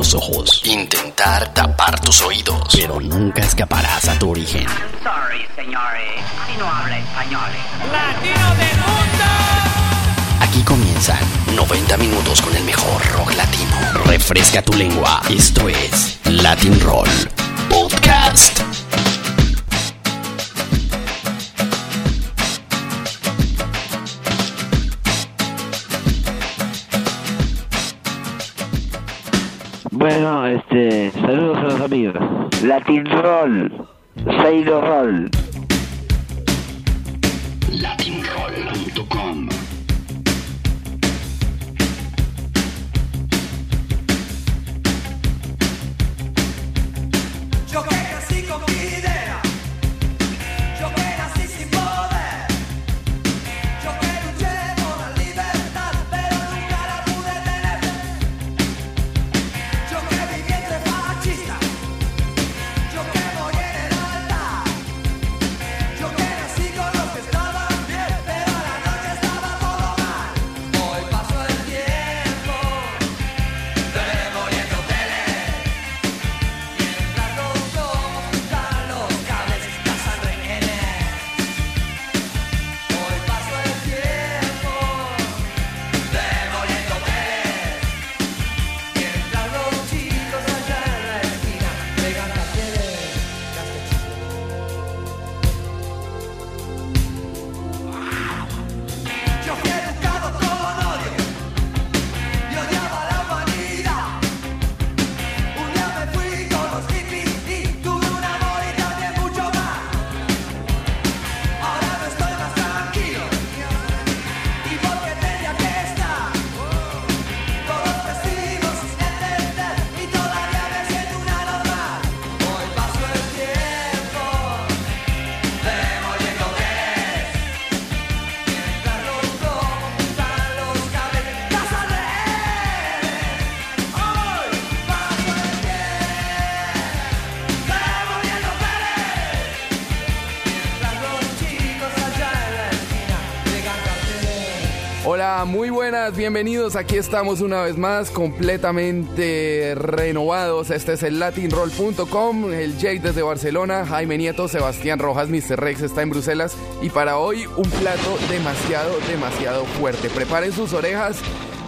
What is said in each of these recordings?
los ojos, intentar tapar tus oídos, pero nunca escaparás a tu origen. Sorry, señores. Si no habla español. ¡Latino del mundo! Aquí comienzan 90 minutos con el mejor rock latino. Refresca tu lengua. Esto es Latin Roll Podcast. Bueno, este, saludos a los amigos. Latin Roll, Sailor Roll. latinroll.com Muy buenas, bienvenidos. Aquí estamos una vez más, completamente renovados. Este es el latinroll.com, el Jake desde Barcelona, Jaime Nieto, Sebastián Rojas, Mr. Rex está en Bruselas. Y para hoy, un plato demasiado, demasiado fuerte. Preparen sus orejas.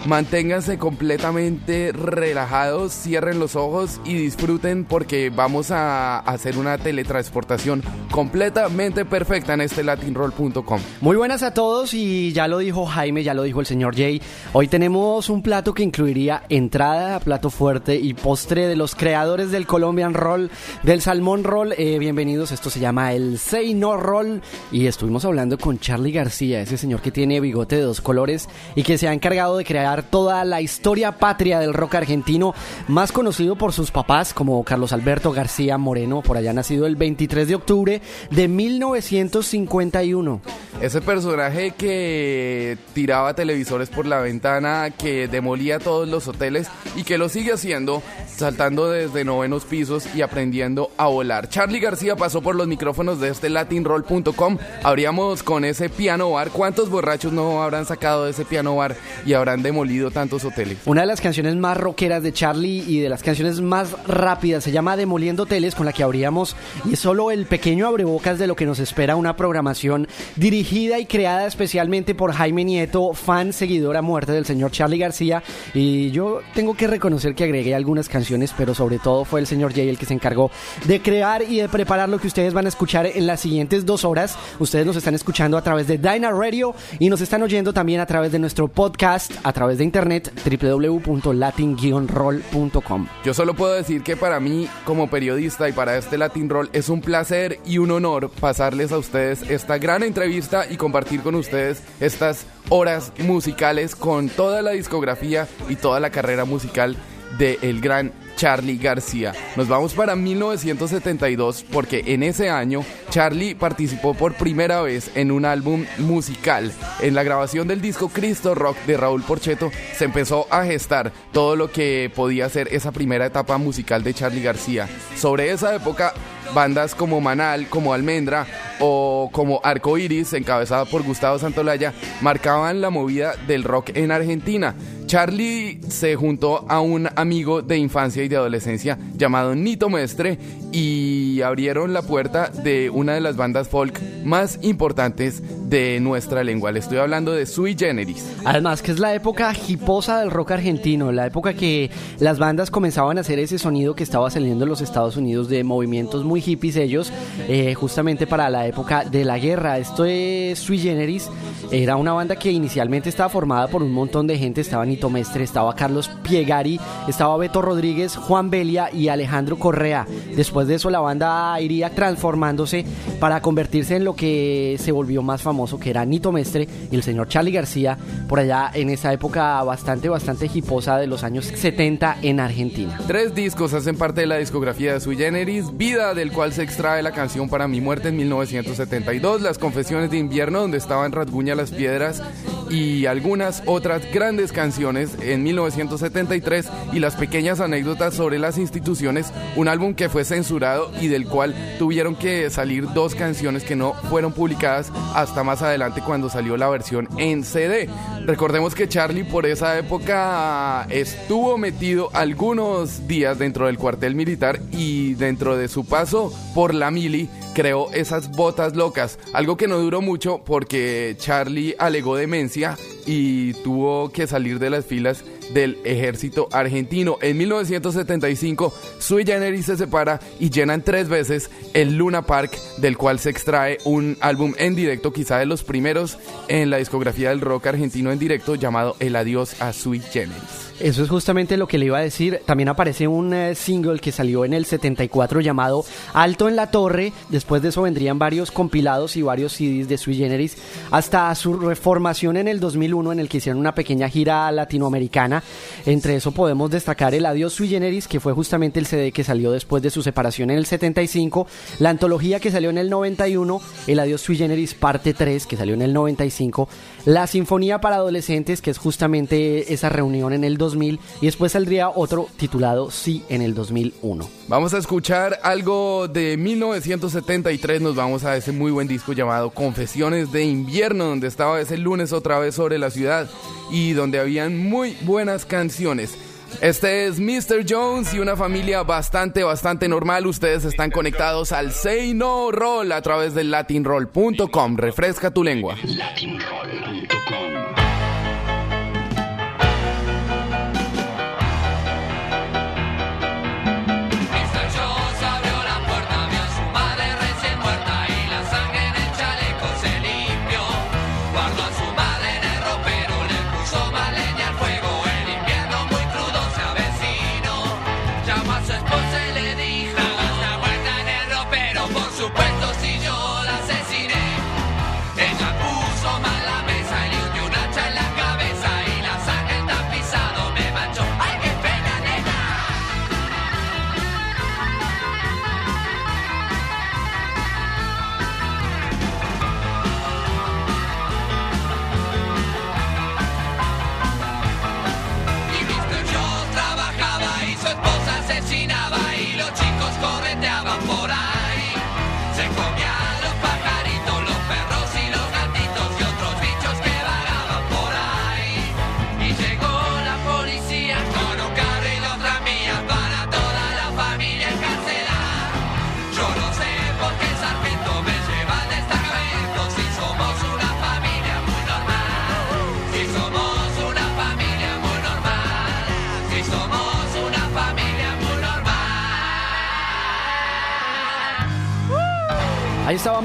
Manténganse completamente relajados, cierren los ojos y disfruten porque vamos a hacer una teletransportación completamente perfecta en este latinroll.com. Muy buenas a todos y ya lo dijo Jaime, ya lo dijo el señor Jay. Hoy tenemos un plato que incluiría entrada, plato fuerte y postre de los creadores del Colombian Roll, del Salmón Roll. Eh, bienvenidos, esto se llama el Say No Roll y estuvimos hablando con Charlie García, ese señor que tiene bigote de dos colores y que se ha encargado de crear toda la historia patria del rock argentino, más conocido por sus papás como Carlos Alberto García Moreno, por allá nacido el 23 de octubre de 1951. Ese personaje que tiraba televisores por la ventana, que demolía todos los hoteles y que lo sigue haciendo, saltando desde novenos pisos y aprendiendo a volar. Charlie García pasó por los micrófonos de este latinroll.com. Habríamos con ese piano bar. ¿Cuántos borrachos no habrán sacado de ese piano bar y habrán demolido tantos hoteles? Una de las canciones más rockeras de Charlie y de las canciones más rápidas se llama Demoliendo Hoteles, con la que abríamos y es solo el pequeño abrebocas de lo que nos espera una programación dirigida y creada especialmente por Jaime Nieto, fan seguidor a muerte del señor Charlie García. Y yo tengo que reconocer que agregué algunas canciones, pero sobre todo fue el señor Jay el que se encargó de crear y de preparar lo que ustedes van a escuchar en las siguientes dos horas. Ustedes nos están escuchando a través de Dyna Radio y nos están oyendo también a través de nuestro podcast, a través de internet www.latin-roll.com. Yo solo puedo decir que para mí, como periodista y para este Latin Roll, es un placer y un honor pasarles a ustedes esta gran entrevista y compartir con ustedes estas horas musicales con toda la discografía y toda la carrera musical de el gran Charlie García. Nos vamos para 1972 porque en ese año Charlie participó por primera vez en un álbum musical. En la grabación del disco Cristo Rock de Raúl Porcheto se empezó a gestar todo lo que podía ser esa primera etapa musical de Charlie García. Sobre esa época bandas como Manal, como Almendra o como Arco Iris, encabezada por Gustavo Santolaya, marcaban la movida del rock en Argentina. Charlie se juntó a un amigo de infancia y de adolescencia llamado Nito Mestre y abrieron la puerta de una de las bandas folk más importantes de nuestra lengua. Le estoy hablando de Sui Generis. Además que es la época hiposa del rock argentino, la época que las bandas comenzaban a hacer ese sonido que estaba saliendo en los Estados Unidos de movimientos muy hippies ellos, eh, justamente para la época de la guerra. Esto es Sui Generis, era una banda que inicialmente estaba formada por un montón de gente, estaba Nito Estaba Carlos Piegari, estaba Beto Rodríguez, Juan Belia y Alejandro Correa. Después de eso la banda iría transformándose para convertirse en lo que se volvió más famoso, que era Nito Mestre y el señor Charlie García, por allá en esa época bastante, bastante hiposa de los años 70 en Argentina. Tres discos hacen parte de la discografía de Sui Generis, Vida, del cual se extrae la canción Para mi muerte en 1972, Las confesiones de invierno, donde estaban Rasguña las piedras, y algunas otras grandes canciones en 1973 y las pequeñas anécdotas sobre las instituciones, un álbum que fue censurado y del cual tuvieron que salir dos canciones que no fueron publicadas hasta más adelante cuando salió la versión en CD. Recordemos que Charlie por esa época estuvo metido algunos días dentro del cuartel militar y dentro de su paso por la mili creó esas botas locas, algo que no duró mucho porque Charlie alegó demencia y tuvo que salir de las filas del ejército argentino. En 1975, Sui Generis se separa y llenan tres veces el Luna Park, del cual se extrae un álbum en directo, quizá de los primeros en la discografía del rock argentino en directo, llamado El Adiós a Sui Generis. Eso es justamente lo que le iba a decir. También aparece un eh, single que salió en el 74 llamado Alto en la Torre. Después de eso vendrían varios compilados y varios CDs de Sui Generis hasta su reformación en el 2001 en el que hicieron una pequeña gira latinoamericana. Entre eso podemos destacar el Adiós Sui Generis, que fue justamente el CD que salió después de su separación en el 75, la antología que salió en el 91, el Adiós Sui Generis parte 3 que salió en el 95, la Sinfonía para Adolescentes, que es justamente esa reunión en el 2000, y después saldría otro titulado Sí en el 2001. Vamos a escuchar algo de 1973, nos vamos a ese muy buen disco llamado Confesiones de Invierno, donde estaba ese lunes otra vez sobre la ciudad y donde habían muy buenas canciones. Este es Mr. Jones y una familia bastante, bastante normal. Ustedes están conectados al Say No Roll a través del latinroll.com. Refresca tu lengua. latinroll.com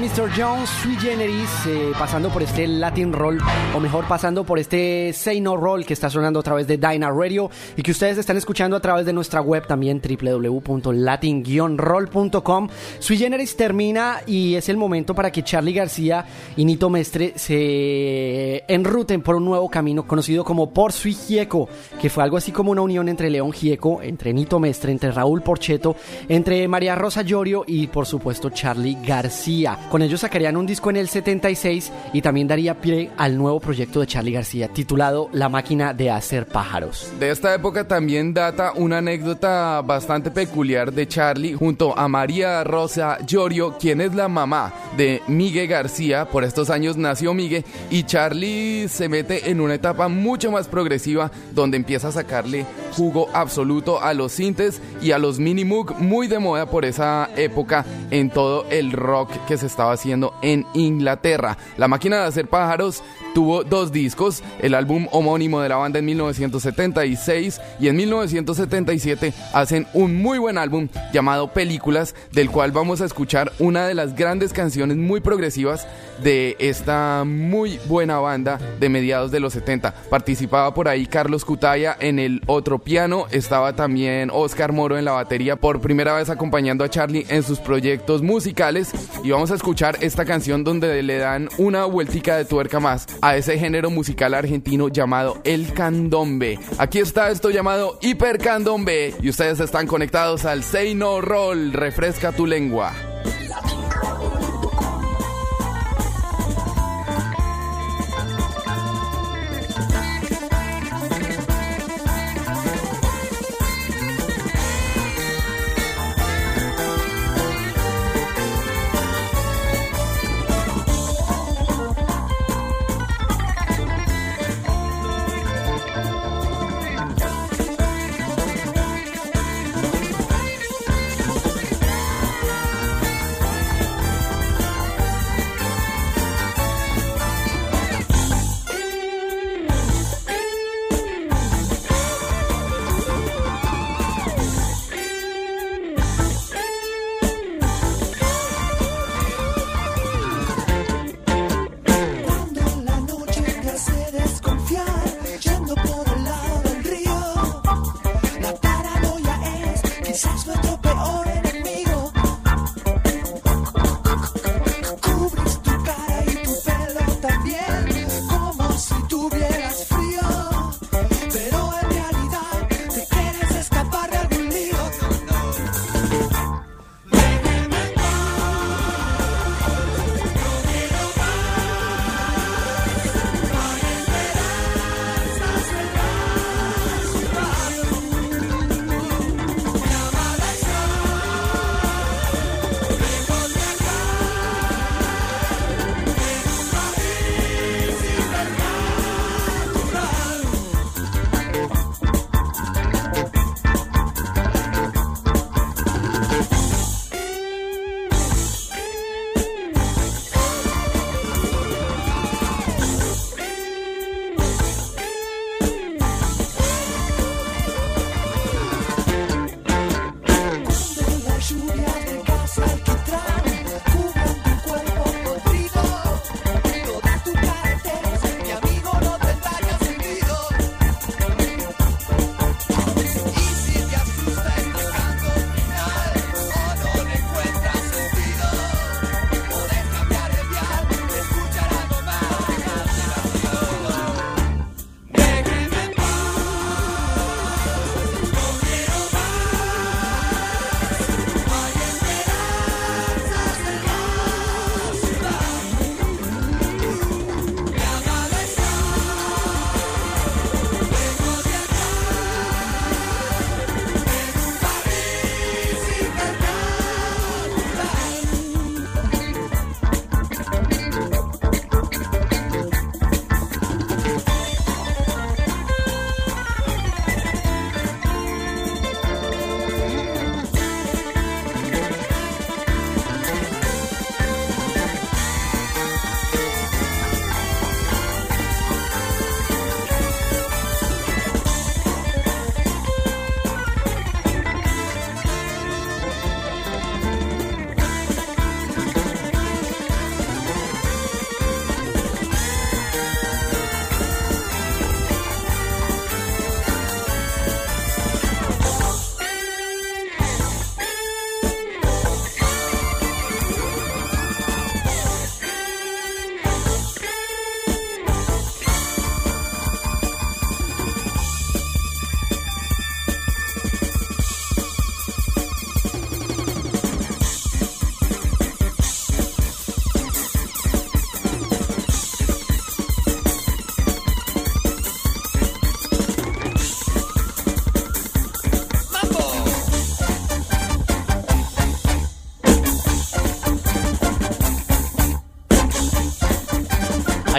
Ahí Jones, Sui Generis, eh, pasando por este Latin Roll, o mejor pasando por este Say No Roll que está sonando a través de Dyna Radio y que ustedes están escuchando a través de nuestra web también www.latin-roll.com. Sui Generis termina y es el momento para que Charlie García y Nito Mestre se enruten por un nuevo camino conocido como Por Sui Gieco, que fue algo así como una unión entre León Gieco, entre Nito Mestre, entre Raúl Porcheto, entre María Rosa Llorio y por supuesto Charlie. García. Con ellos sacarían un disco en el 76 y también daría pie al nuevo proyecto de Charlie García titulado La máquina de hacer pájaros. De esta época también data una anécdota bastante peculiar de Charlie junto a María Rosa Llorio, quien es la mamá de Miguel García. Por estos años nació Miguel y Charlie se mete en una etapa mucho más progresiva donde empieza a sacarle jugo absoluto a los sintes y a los mini moog muy de moda por esa época en todo el rock que se estaba haciendo en Inglaterra. La máquina de hacer pájaros tuvo dos discos, el álbum homónimo de la banda en 1976 y en 1977 hacen un muy buen álbum llamado Películas, del cual vamos a escuchar una de las grandes canciones muy progresivas de esta muy buena banda de mediados de los 70. Participaba por ahí Carlos Cutaya en el otro piano, estaba también Oscar Moro en la batería, por primera vez acompañando a Charlie en sus proyectos musicales y vamos a escuchar esta canción donde le dan una vueltica de tuerca más a ese género musical argentino llamado el candombe. Aquí está esto llamado hipercandombe y ustedes están conectados al Say No Roll, refresca tu lengua.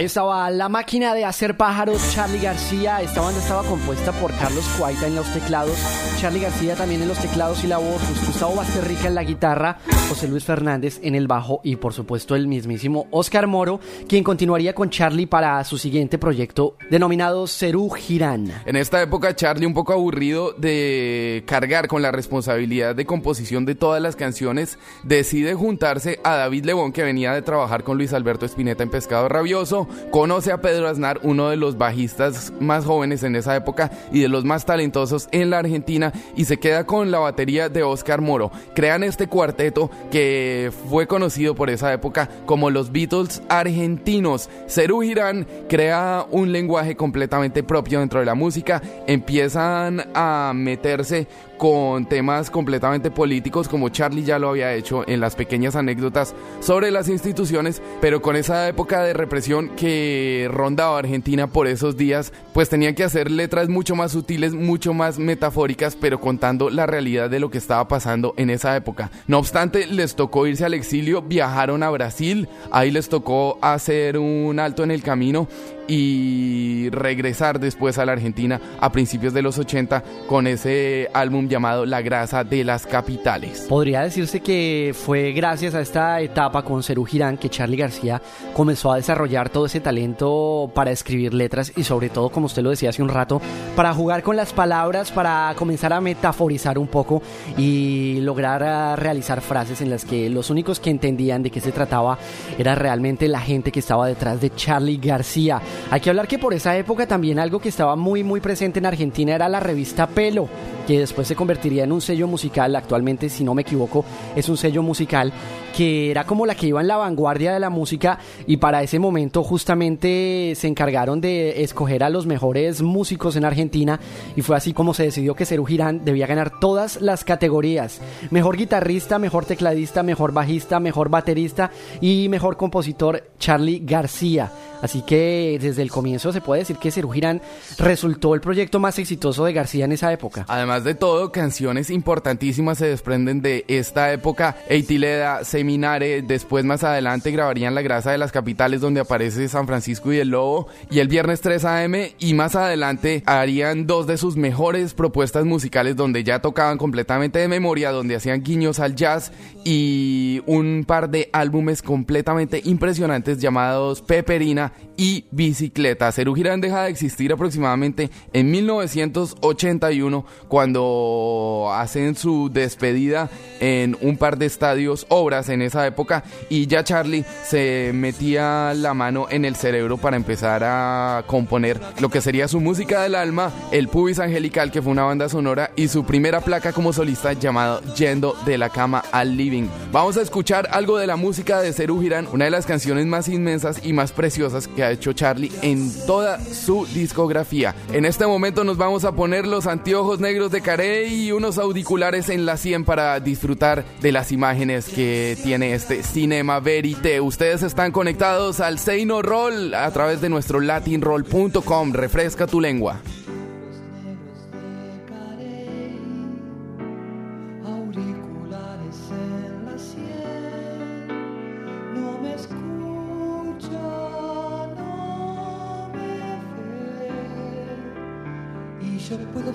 Ahí estaba la máquina de hacer pájaros, Charlie García. Esta banda estaba compuesta por Carlos Cuaita en los teclados, Charlie García también en los teclados y la voz, Gustavo Basterrica en la guitarra, José Luis Fernández en el bajo y por supuesto el mismísimo Oscar Moro, quien continuaría con Charlie para su siguiente proyecto denominado Cerú Girán. En esta época, Charlie, un poco aburrido de cargar con la responsabilidad de composición de todas las canciones, decide juntarse a David Lebón, que venía de trabajar con Luis Alberto Spinetta en Pescado Rabioso, conoce a Pedro Aznar, uno de los bajistas más jóvenes en esa época y de los más talentosos en la Argentina, y se queda con la batería de Oscar Moro. Crean este cuarteto que fue conocido por esa época como los Beatles argentinos. Cerú Girán crea un lenguaje completamente propio dentro de la música, empiezan a meterse con temas completamente políticos como Charlie ya lo había hecho en las pequeñas anécdotas sobre las instituciones, pero con esa época de represión que rondaba Argentina por esos días, pues tenían que hacer letras mucho más sutiles, mucho más metafóricas, pero contando la realidad de lo que estaba pasando en esa época. No obstante, les tocó irse al exilio, viajaron a Brasil, ahí les tocó hacer un alto en el camino y regresar después a la Argentina a principios de los 80 con ese álbum llamado La grasa de las capitales. Podría decirse que fue gracias a esta etapa con Cerú Girán que Charlie García comenzó a desarrollar todo ese talento para escribir letras y sobre todo, como usted lo decía hace un rato, para jugar con las palabras, para comenzar a metaforizar un poco y lograr a realizar frases en las que los únicos que entendían de qué se trataba era realmente la gente que estaba detrás de Charlie García. Hay que hablar que por esa época también algo que estaba muy muy presente en Argentina era la revista Pelo, que después se convertiría en un sello musical, actualmente si no me equivoco es un sello musical que era como la que iba en la vanguardia de la música y para ese momento justamente se encargaron de escoger a los mejores músicos en Argentina y fue así como se decidió que Cerú Girán debía ganar todas las categorías, mejor guitarrista, mejor tecladista, mejor bajista, mejor baterista y mejor compositor Charlie García. Así que desde el comienzo se puede decir que Cerú Girán resultó el proyecto más exitoso de García en esa época. Además de todo, canciones importantísimas se desprenden de esta época. Eitileda, Seminare, después más adelante grabarían La Grasa de las Capitales donde aparece San Francisco y el Lobo y el viernes 3 AM y más adelante harían dos de sus mejores propuestas musicales donde ya tocaban completamente de memoria, donde hacían guiños al jazz y un par de álbumes completamente impresionantes llamados Peperina y Bicicleta. Cerú Girán deja de existir aproximadamente en 1981 cuando hacen su despedida en un par de estadios, obras en esa época y ya Charlie se metía la mano en el cerebro para empezar a componer lo que sería su música del alma, el Pubis Angelical que fue una banda sonora y su primera placa como solista llamado Yendo de la cama al living. Vamos a escuchar algo de la música de Cerú Girán, una de las canciones más inmensas y más preciosas que ha hecho Charlie en toda su discografía. En este momento nos vamos a poner los anteojos negros de Carey y unos auriculares en la 100 para disfrutar de las imágenes que tiene este Cinema Verite. Ustedes están conectados al Seino Roll a través de nuestro latinroll.com. Refresca tu lengua.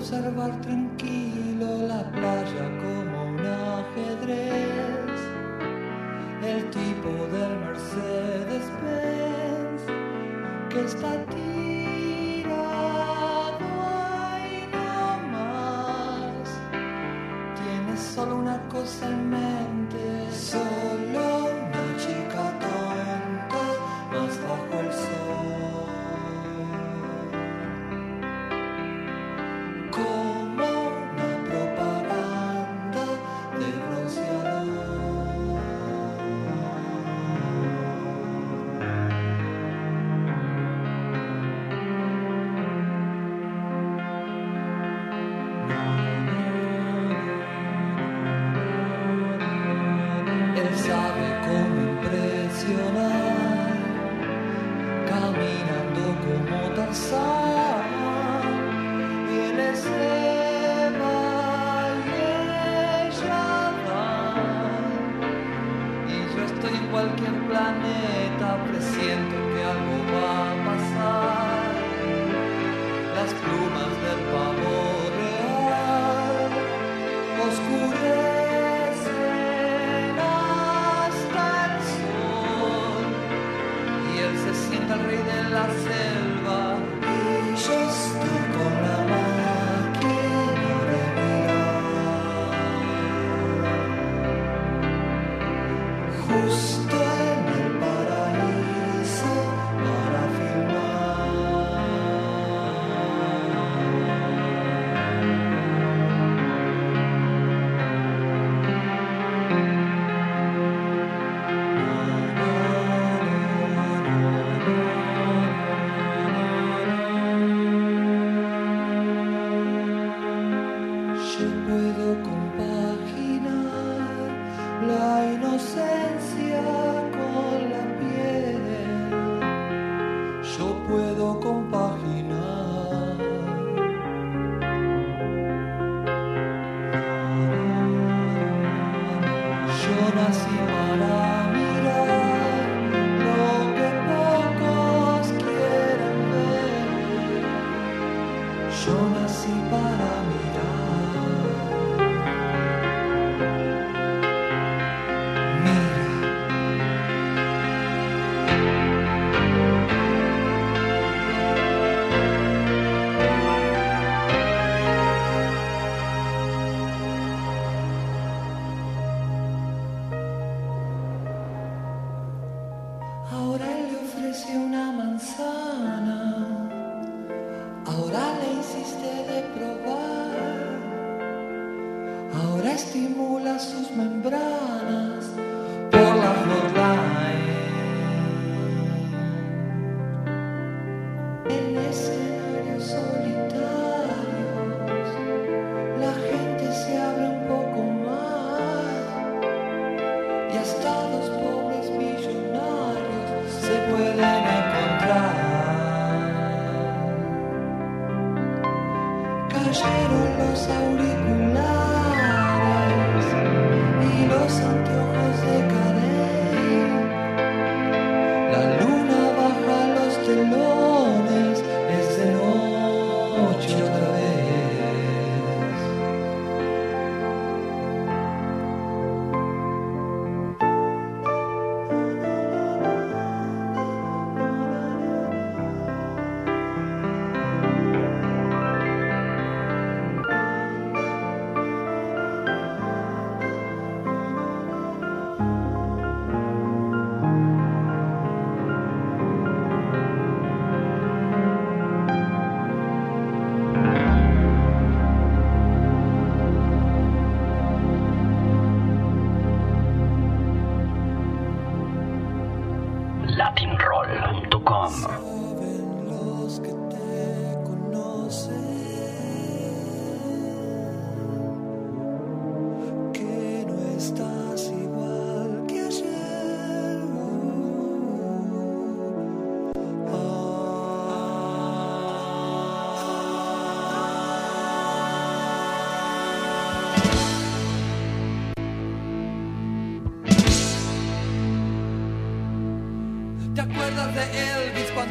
Observar tranquilo la playa como un ajedrez, el tipo del Mercedes Benz que está tirado ahí nomás. Tienes solo una cosa en mente, solo sienta el rey de la selva.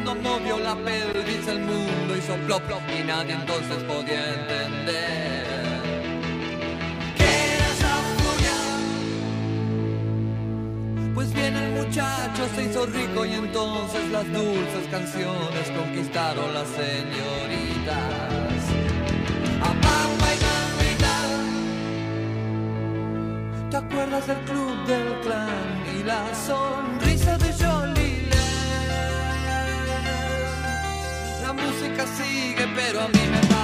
cuando movió la pelvis el mundo hizo plop plop y nadie entonces podía entender. ¿Qué era esa? Pues bien el muchacho se hizo rico y entonces las dulces canciones conquistaron las señoritas. A papa y mamita, ¿te acuerdas del club del clan y la sonrisa? persigue, pero a mí me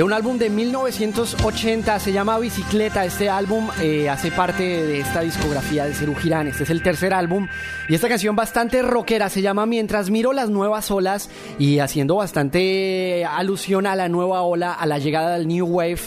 De un álbum de 1980, se llama Bicicleta. Este álbum eh, hace parte de esta discografía de Cerú Girán. Este es el tercer álbum. Y esta canción bastante rockera se llama Mientras miro las nuevas olas y haciendo bastante alusión a la nueva ola, a la llegada del New Wave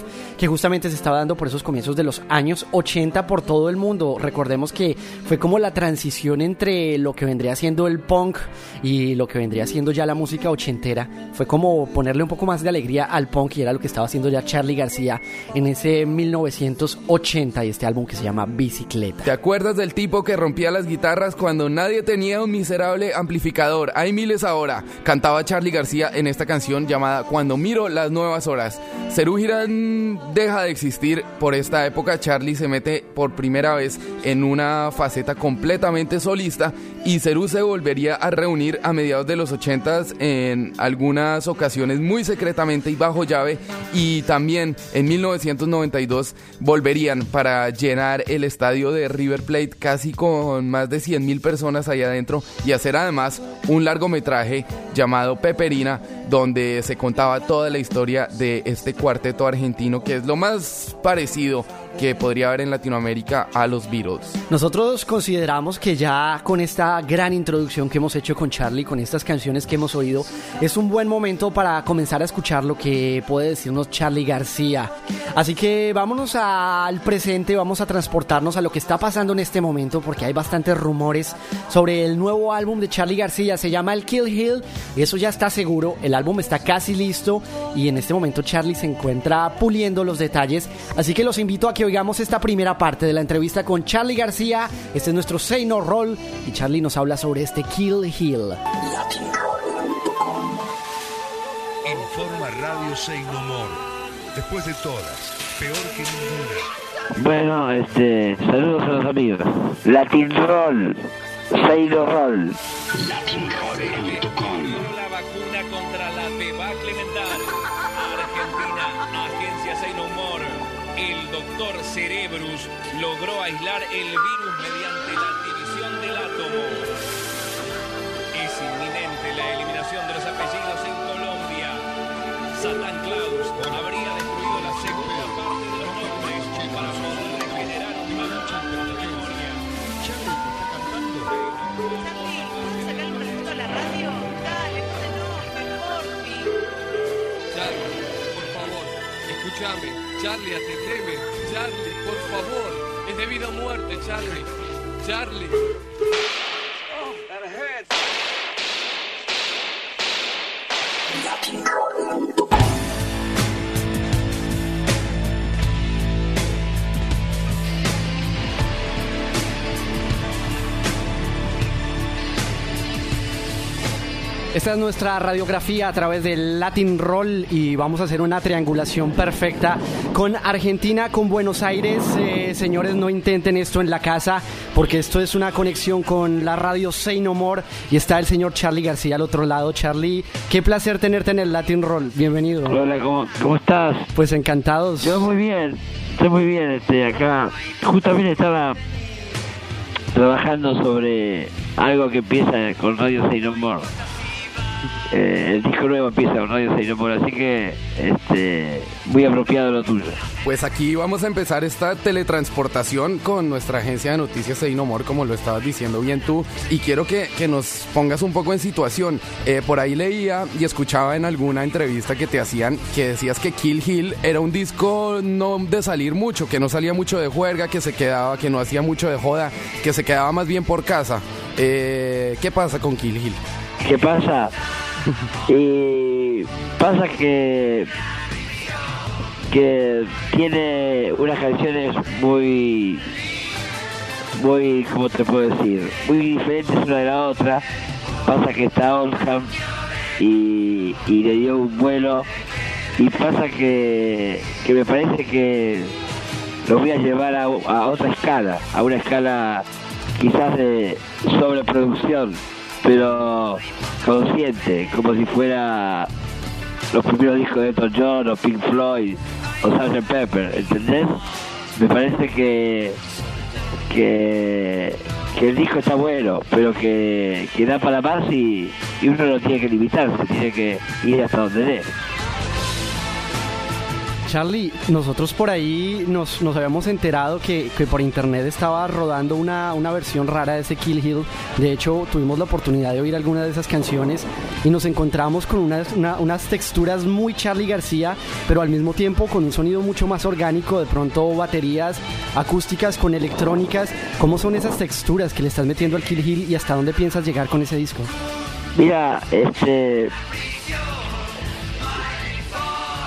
que justamente se estaba dando por esos comienzos de los años 80 por todo el mundo. Recordemos que fue como la transición entre lo que vendría siendo el punk y lo que vendría siendo ya la música ochentera. Fue como ponerle un poco más de alegría al punk y era lo que estaba haciendo ya Charlie García en ese 1980 y este álbum que se llama Bicicleta. ¿Te acuerdas del tipo que rompía las guitarras cuando nadie tenía un miserable amplificador? Hay miles ahora. Cantaba Charlie García en esta canción llamada Cuando miro las nuevas horas. Cerú Girán deja de existir por esta época. Charlie se mete por primera vez en una faceta completamente solista y Cerú se volvería a reunir a mediados de los 80s en algunas ocasiones muy secretamente y bajo llave y también en 1992 volverían para llenar el estadio de River Plate casi con más de 100 mil personas allá adentro y hacer además un largometraje llamado Peperina donde se contaba toda la historia de este cuarteto argentino que es lo más parecido que podría haber en Latinoamérica a los Beatles. Nosotros consideramos que ya con esta gran introducción que hemos hecho con Charlie, con estas canciones que hemos oído, es un buen momento para comenzar a escuchar lo que puede decirnos Charlie García. Así que vámonos al presente, vamos a transportarnos a lo que está pasando en este momento, porque hay bastantes rumores sobre el nuevo álbum de Charlie García, se llama El Kill Hill, eso ya está seguro, el álbum está casi listo y en este momento Charlie se encuentra puliendo los detalles, así que los invito a que oigamos esta primera parte de la entrevista con Charlie García. Este es nuestro Say No Roll y Charlie nos habla sobre este Kill Hill. Informa Radio Say No More. Después de todas, peor que ninguna. Bueno, este, saludos a los amigos. Latin Roll, Sailor Roll. La El doctor Cerebrus logró aislar el virus mediante la división del átomo. Es inminente la eliminación de los apellidos en Colombia. Satan Claus habría destruido la segunda parte de los nombres para poder regenerar contra la memoria. Charlie, ¿vamos a a la radio? Dale, no, Charlie, por favor, escúchame. Charlie, atendeme. Charlie, por favor. Es de vida o muerte, Charlie. Charlie. Esta es nuestra radiografía a través del Latin Roll y vamos a hacer una triangulación perfecta con Argentina, con Buenos Aires. Eh, señores, no intenten esto en la casa porque esto es una conexión con la radio Say No More y está el señor Charlie García al otro lado. Charlie, qué placer tenerte en el Latin Roll. Bienvenido. Hola, ¿cómo, cómo estás? Pues encantados. Yo muy bien, estoy muy bien este, acá. Justamente estaba trabajando sobre algo que empieza con Radio Say No More. Thank you. Eh, el disco nuevo empieza con Radio Say No More, así que este, muy apropiado lo tuyo. Pues aquí vamos a empezar esta teletransportación con nuestra agencia de noticias Seinomor, como lo estabas diciendo bien tú. Y quiero que, que nos pongas un poco en situación. Eh, por ahí leía y escuchaba en alguna entrevista que te hacían que decías que Kill Hill era un disco no de salir mucho, que no salía mucho de juerga, que se quedaba, que no hacía mucho de joda, que se quedaba más bien por casa. Eh, ¿Qué pasa con Kill Hill? ¿Qué pasa? Y pasa que que tiene unas canciones muy muy cómo te puedo decir muy diferentes una de la otra. Pasa que está Oldham y, y le dio un vuelo. Y pasa que, que me parece que lo voy a llevar a, a otra escala a una escala quizás de sobreproducción pero consciente como si fuera los primeros discos de Elton John o Pink Floyd o Sgt. Pepper, ¿entendés? Me parece que, que, el disco está bueno, pero que, que da para más y, y uno no tiene que limitarse, tiene que ir hasta donde dé. Charlie, nosotros por ahí nos, nos habíamos enterado que, que por internet estaba rodando una, una versión rara de ese Kill Hill. De hecho, tuvimos la oportunidad de oír algunas de esas canciones y nos encontramos con unas, una- unas texturas muy Charlie García, pero al mismo tiempo con un sonido mucho más orgánico, de pronto baterías acústicas con electrónicas. ¿Cómo son esas texturas que le estás metiendo al Kill Hill y hasta dónde piensas llegar con ese disco? Mira, este.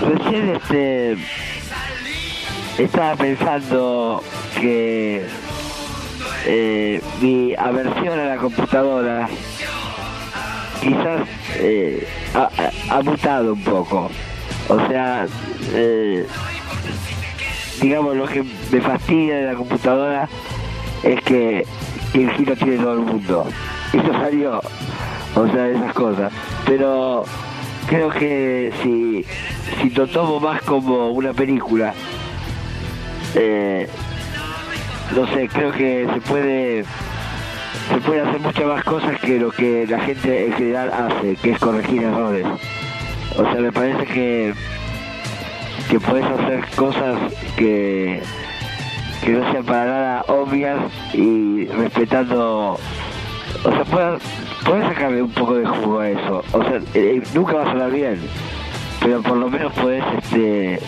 Recién este. Estaba pensando que eh, mi aversión a la computadora quizás eh, ha, mutado un poco. O sea, eh, digamos, lo que me fastidia de la computadora es que el giro tiene todo el mundo. Eso salió, o sea, esas cosas. Pero creo que si, si lo tomo más como una película, eh, no sé, creo que se puede se puede hacer muchas más cosas que lo que la gente en general hace, que es corregir errores. O sea, me parece que que puedes hacer cosas que que no sean para nada obvias y respetando o sea puedes, puedes sacarle un poco de jugo a eso. O sea eh, nunca va a sonar bien. Pero por lo menos puedes este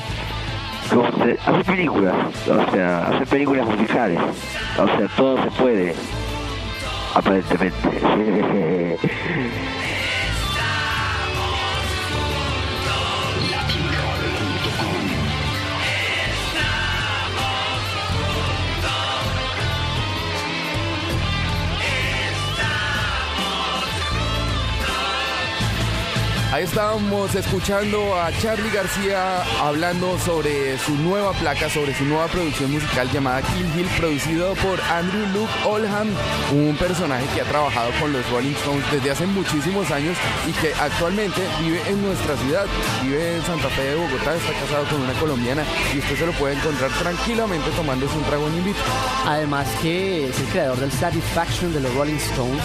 ¿cómo se- hacer películas. O sea hacer películas musicales. O sea todo se puede. Aparentemente Ahí estábamos escuchando a Charlie García hablando sobre su nueva placa, sobre su nueva producción musical llamada Kill Hill, producido por Andrew Luke Oldham, un personaje que ha trabajado con los Rolling Stones desde hace muchísimos años y que actualmente vive en nuestra ciudad, vive en Santa Fe de Bogotá, está casado con una colombiana y usted se lo puede encontrar tranquilamente tomándose un trago en invito. Además que es el creador del Satisfaction de los Rolling Stones.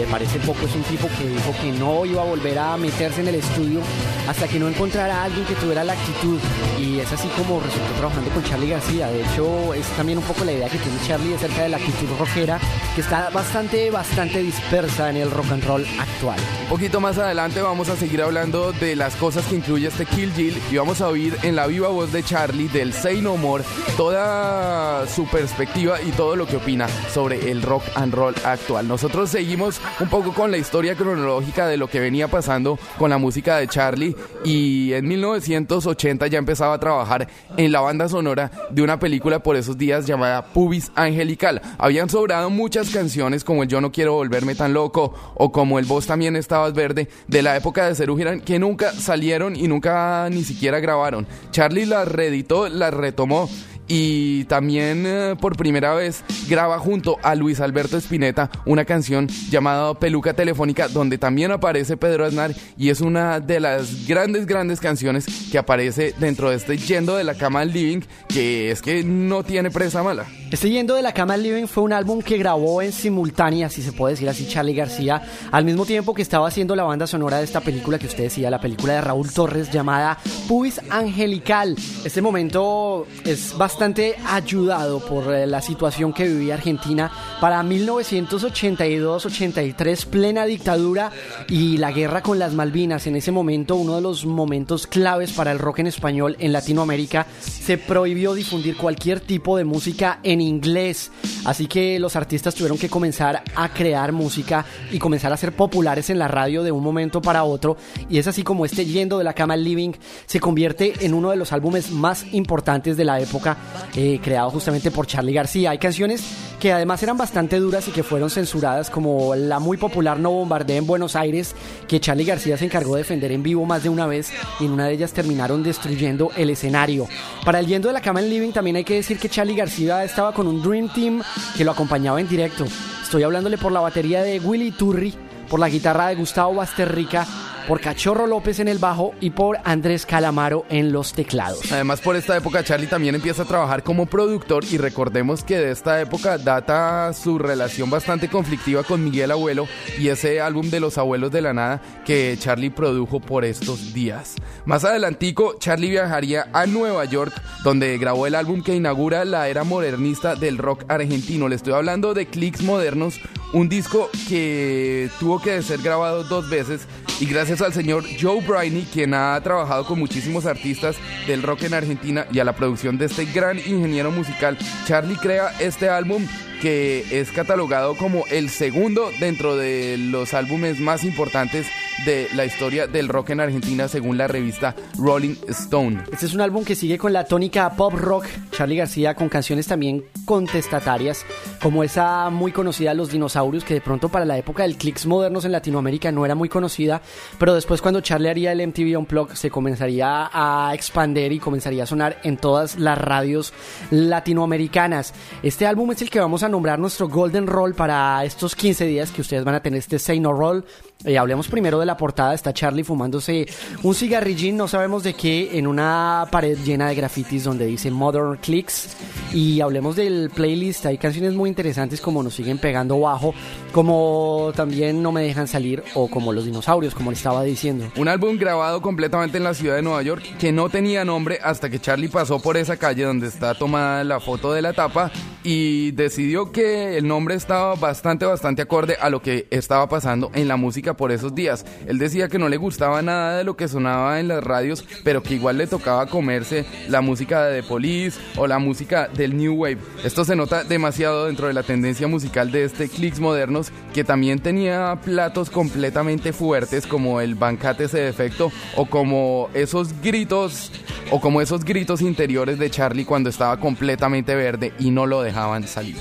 Le parece poco, es un tipo que dijo que no iba a volver a meterse en el estudio hasta que no encontrara a alguien que tuviera la actitud. Y es así como resultó trabajando con Charlie García. De hecho, es también un poco la idea que tiene Charlie acerca de la actitud rockera, que está bastante, bastante dispersa en el rock and roll actual. Un poquito más adelante vamos a seguir hablando de las cosas que incluye este Kill Jill y vamos a oír en la viva voz de Charlie del Say No More toda su perspectiva y todo lo que opina sobre el rock and roll actual. Nosotros seguimos un poco con la historia cronológica de lo que venía pasando con la música de Charlie y en 1980 ya empezaba a trabajar en la banda sonora de una película por esos días llamada Pubis Angelical. Habían sobrado muchas canciones como el Yo no quiero volverme tan loco o como el Vos también estabas verde de la época de Serú que nunca salieron y nunca ni siquiera grabaron. Charlie las reeditó, las retomó y también eh, por primera vez graba junto a Luis Alberto Spinetta una canción llamada Peluca Telefónica donde también aparece Pedro Aznar y es una de las grandes grandes canciones que aparece dentro de este Yendo de la cama al living que es que no tiene presa mala. Este Yendo de la Cama al Living fue un álbum que grabó en simultánea, si se puede decir así, Charlie García, al mismo tiempo que estaba haciendo la banda sonora de esta película que usted decía, la película de Raúl Torres llamada Pubis Angelical. Este momento es bastante ayudado por eh, la situación que vivía Argentina para 1982-83, plena dictadura y la guerra con las Malvinas. En ese momento, uno de los momentos claves para el rock en español en Latinoamérica, se prohibió difundir cualquier tipo de música en inglés. Así que los artistas tuvieron que comenzar a crear música y comenzar a ser populares en la radio de un momento para otro. Y es así como este Yendo de la Cama Living se convierte en uno de los álbumes más importantes de la época, eh, creado justamente por Charlie García. Hay canciones que además eran bastante duras y que fueron censuradas, como la muy popular No Bombardea en Buenos Aires, que Charlie García se encargó de defender en vivo más de una vez y en una de ellas terminaron destruyendo el escenario. Para el Yendo de la Cama al Living también hay que decir que Charlie García estaba con un Dream Team que lo acompañaba en directo. Estoy hablándole por la batería de Willy Turri, por la guitarra de Gustavo Basterrica, por Cachorro López en el bajo y por Andrés Calamaro en los teclados. Además, por esta época, Charlie también empieza a trabajar como productor y recordemos que de esta época data su relación bastante conflictiva con Miguel Abuelo y ese álbum de Los Abuelos de la Nada que Charlie produjo por estos días. Más adelantico, Charlie viajaría a Nueva York, donde grabó el álbum que inaugura la era modernista del rock argentino. Le estoy hablando de Clicks Modernos, un disco que tuvo que ser grabado dos veces y gracias al señor Joe Briney, quien ha trabajado con muchísimos artistas del rock en Argentina y a la producción de este gran ingeniero musical, Charlie crea este álbum que es catalogado como el segundo dentro de los álbumes más importantes de la historia del rock en Argentina según la revista Rolling Stone. Este es un álbum que sigue con la tónica pop rock, Charlie García con canciones también contestatarias, como esa muy conocida Los Dinosaurios, que de pronto para la época del clicks modernos en Latinoamérica no era muy conocida, pero después cuando Charlie haría el MTV Unplugged se comenzaría a expander y comenzaría a sonar en todas las radios latinoamericanas. Este álbum es el que vamos a nombrar nuestro Golden Roll para estos 15 días que ustedes van a tener este Say No Roll. Eh, hablemos primero de la portada. Está Charlie fumándose un cigarrillín, no sabemos de qué, en una pared llena de grafitis donde dice Modern Clicks. Y hablemos del playlist. Hay canciones muy interesantes como Nos siguen pegando bajo, como también No me dejan salir o como Los dinosaurios, como le estaba diciendo. Un álbum grabado completamente en la ciudad de Nueva York que no tenía nombre hasta que Charlie pasó por esa calle donde está tomada la foto de la tapa y decidió que el nombre estaba bastante, bastante acorde a lo que estaba pasando en la música por esos días. Él decía que no le gustaba nada de lo que sonaba en las radios, pero que igual le tocaba comerse la música de The Police o la música del New Wave. Esto se nota demasiado dentro de la tendencia musical de este Clicks Modernos, que también tenía platos completamente fuertes como el bancate ese defecto o como esos gritos o como esos gritos interiores de Charlie cuando estaba completamente verde y no lo dejaban salir.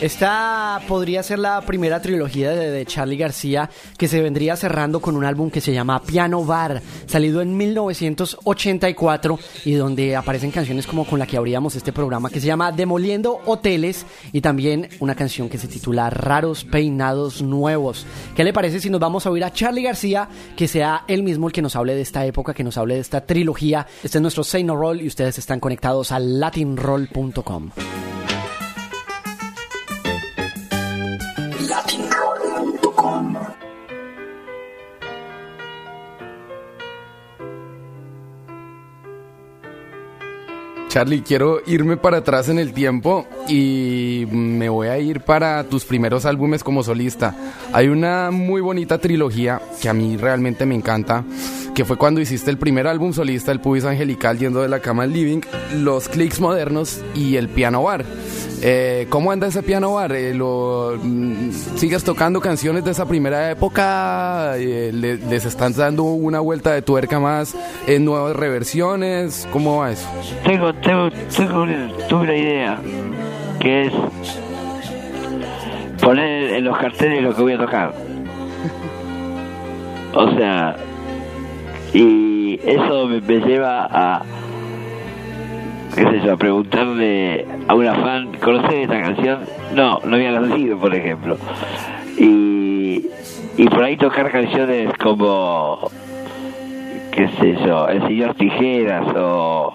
Esta podría ser la primera trilogía de, de, Charlie García que se vendría cerrando con un álbum que se llama Piano Bar, salido en 1984 y donde aparecen canciones como con la que abríamos este programa que se llama Demoliendo Hoteles y también una canción que se titula Raros Peinados Nuevos. ¿Qué le parece si nos vamos a oír a Charlie García que sea él mismo el que nos hable de esta época, que nos hable de esta trilogía? Este es nuestro Say No Roll y ustedes están conectados a latinroll.com Charlie, quiero irme para atrás en el tiempo y me voy a ir para tus primeros álbumes como solista. Hay una muy bonita trilogía que a mí realmente me encanta, que fue cuando hiciste el primer álbum solista, El Pubis Angelical, yendo de la cama al living, Los Clicks Modernos y El Piano Bar. Eh, ¿Cómo anda ese piano bar? Eh, mm, ¿Sigues tocando canciones de esa primera época? Eh, le, ¿Les están dando una vuelta de tuerca más en nuevas reversiones? ¿Cómo va eso? Tengo, tengo, tengo tuve una idea que es poner en los carteles lo que voy a tocar. O sea, y eso me, me lleva a qué sé yo, a preguntarle a una fan, ¿conoces esta canción? No, no había nacido, por ejemplo. Y, y por ahí tocar canciones como, qué sé yo, El Señor Tijeras o,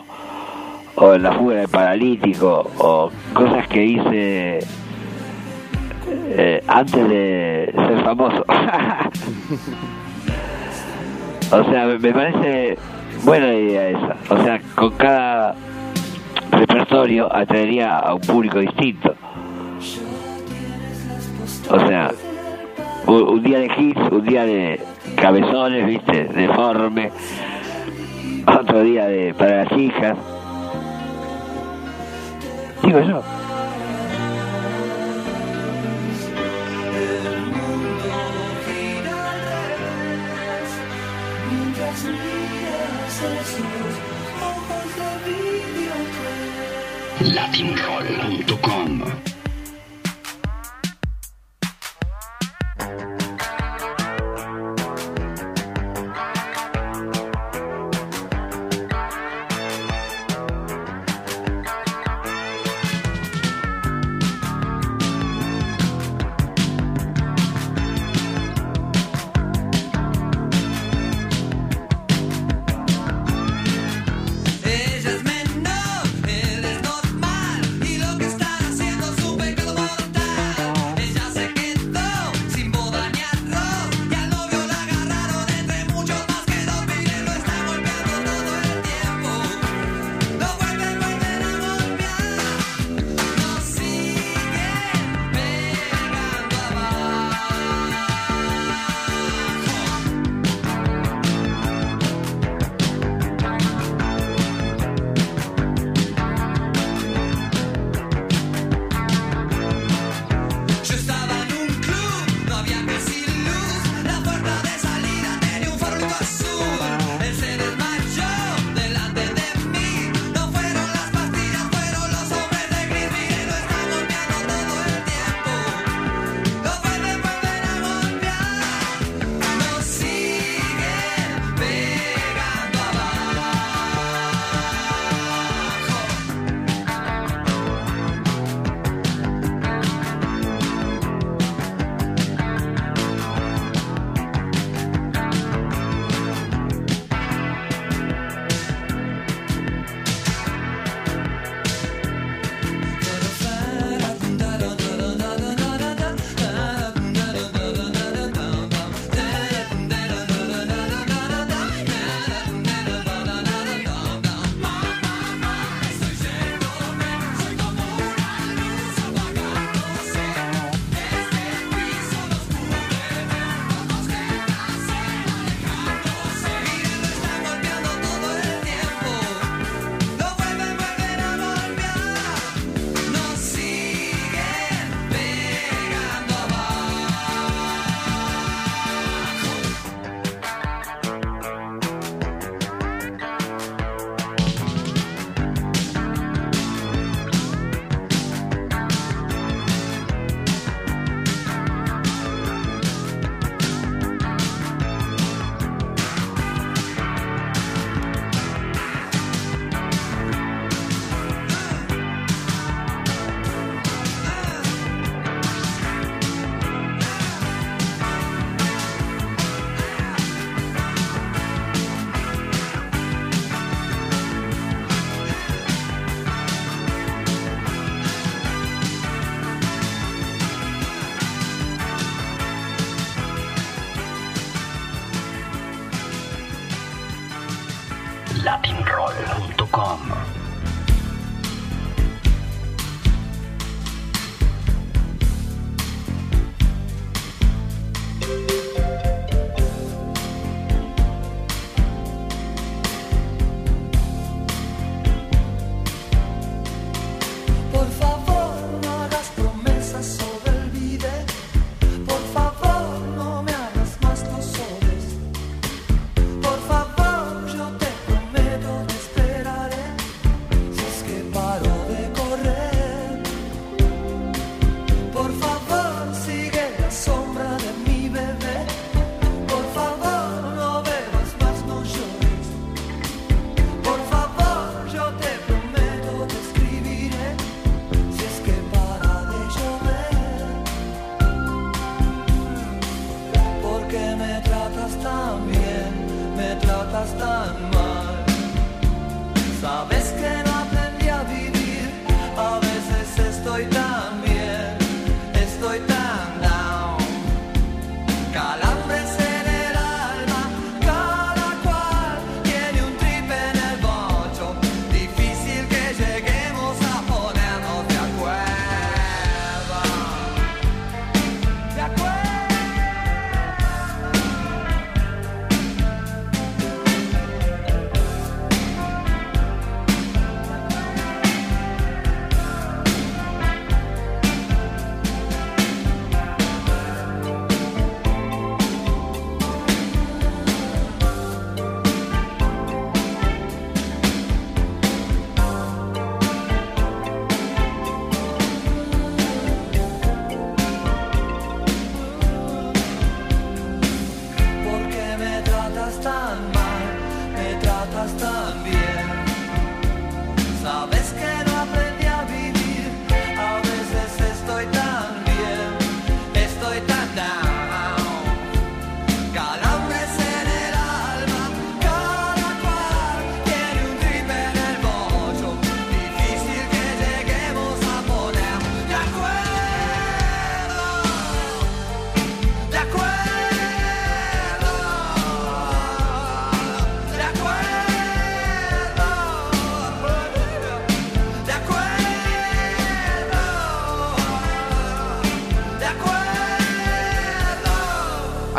o La Fuga del Paralítico o cosas que hice eh, antes de ser famoso. o sea, me parece buena idea esa. O sea, con cada repertorio atraería a un público distinto. O sea, un, día de hits, un día de cabezones, viste, deforme, otro día de para las hijas. Digo yo. latinroll.com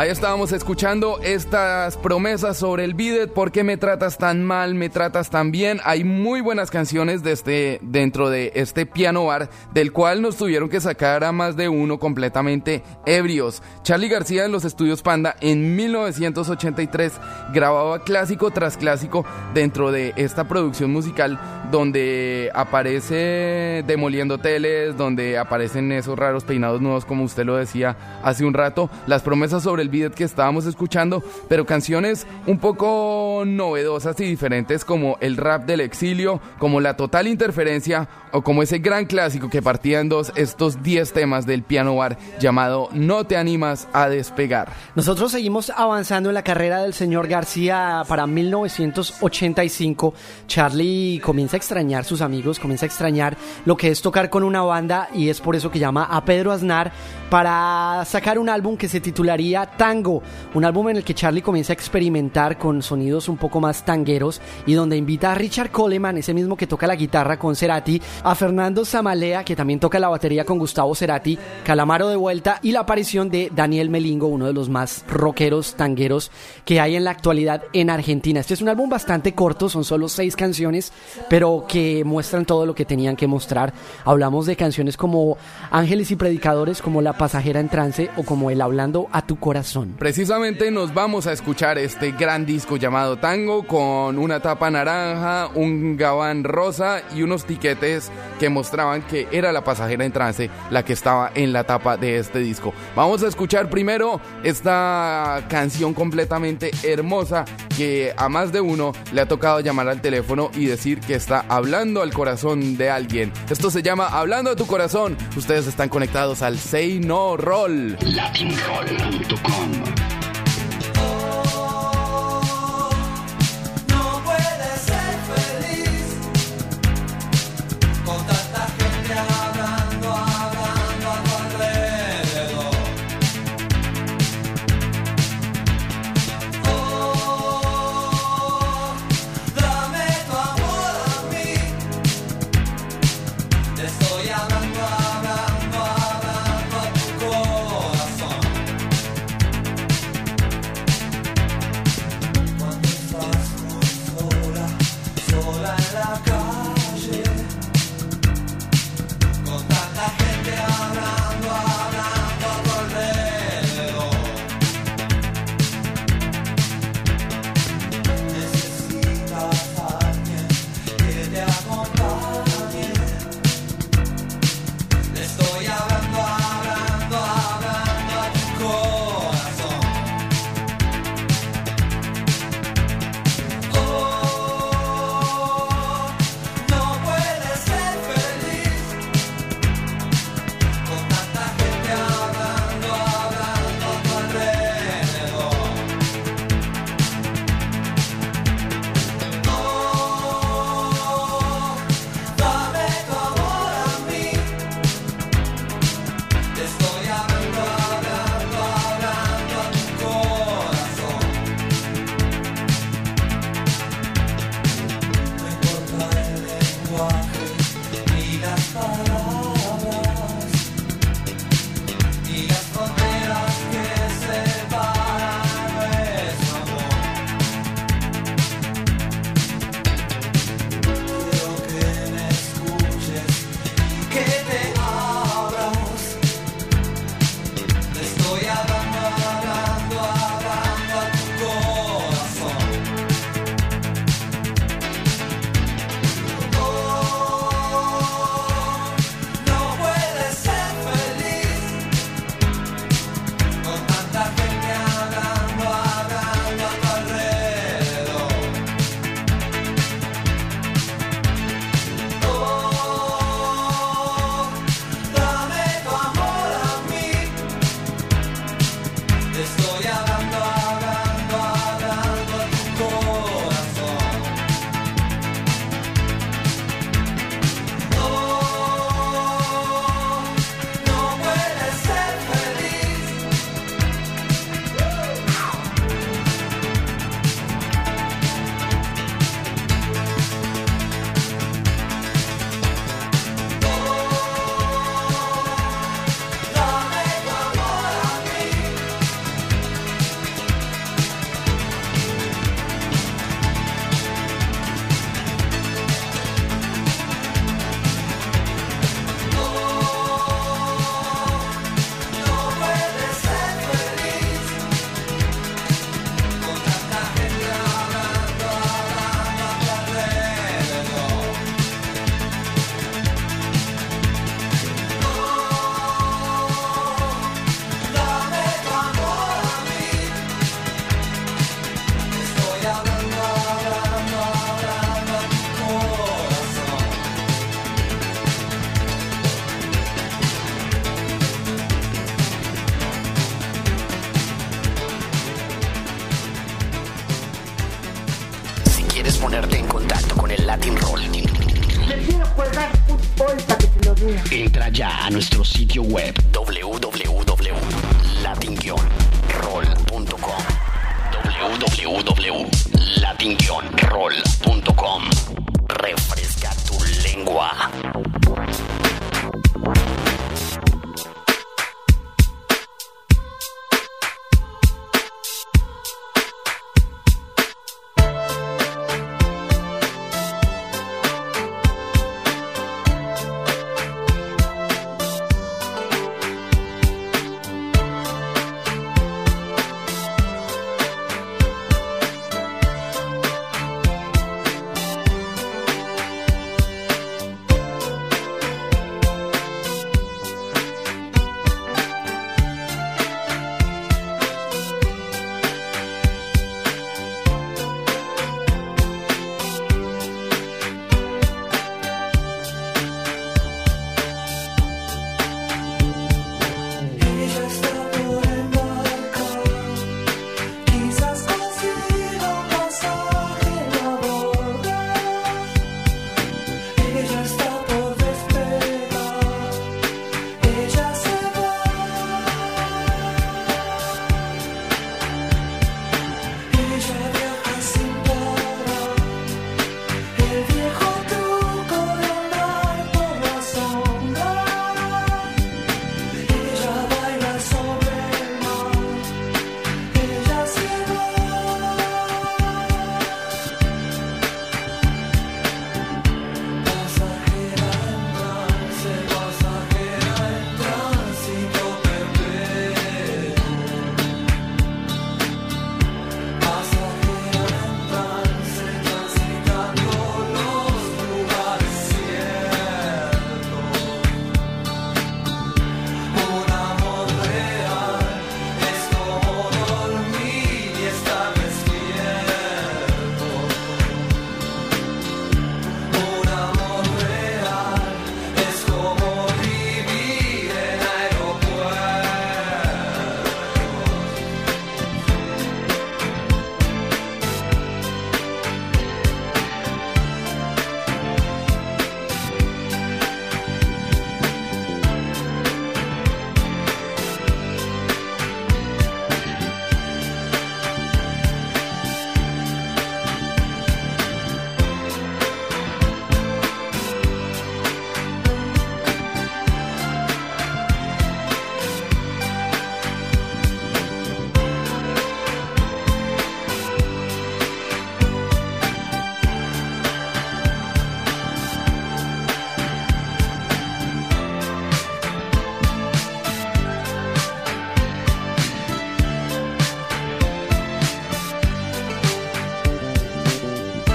Estábamos escuchando estas promesas sobre el bidet, ¿por qué me tratas tan mal, me tratas tan bien? Hay muy buenas canciones este, dentro de este piano bar, del cual nos tuvieron que sacar a más de uno completamente ebrios. Charlie García en los estudios Panda en 1983 grababa clásico tras clásico dentro de esta producción musical donde aparece demoliendo teles, donde aparecen esos raros peinados nuevos como usted lo decía hace un rato, las promesas sobre el bidet que estábamos escuchando, pero canciones un poco novedosas y diferentes como el rap del exilio, como la total interferencia o como ese gran clásico que partía en dos estos 10 temas del piano bar llamado No te animas a despegar. Nosotros seguimos avanzando en la carrera del señor García para 1985. Charlie comienza a extrañar sus amigos, comienza a extrañar lo que es tocar con una banda y es por eso que llama a Pedro Aznar para sacar un álbum que se titularía Tango, un álbum en el que Charlie comienza a experimentar con sonidos un poco más tangueros y donde invita a Richard Coleman, ese mismo que toca la guitarra con Cerati, a Fernando Zamalea, que también toca la batería con Gustavo Cerati, Calamaro de vuelta y la aparición de Daniel Melingo, uno de los más rockeros tangueros que hay en la actualidad en Argentina. Este es un álbum bastante corto, son solo seis canciones, pero que muestran todo lo que tenían que mostrar. Hablamos de canciones como Ángeles y Predicadores, como La Pasajera en Trance o como El Hablando a tu Corazón. Precisamente nos vamos a escuchar este gran disco llamado Tango con una tapa naranja, un gabán rosa y unos tiquetes que mostraban que era la pasajera en trance la que estaba en la tapa de este disco. Vamos a escuchar primero esta canción completamente hermosa que a más de uno le ha tocado llamar al teléfono y decir que está hablando al corazón de alguien. Esto se llama Hablando a tu corazón. Ustedes están conectados al Say No Roll.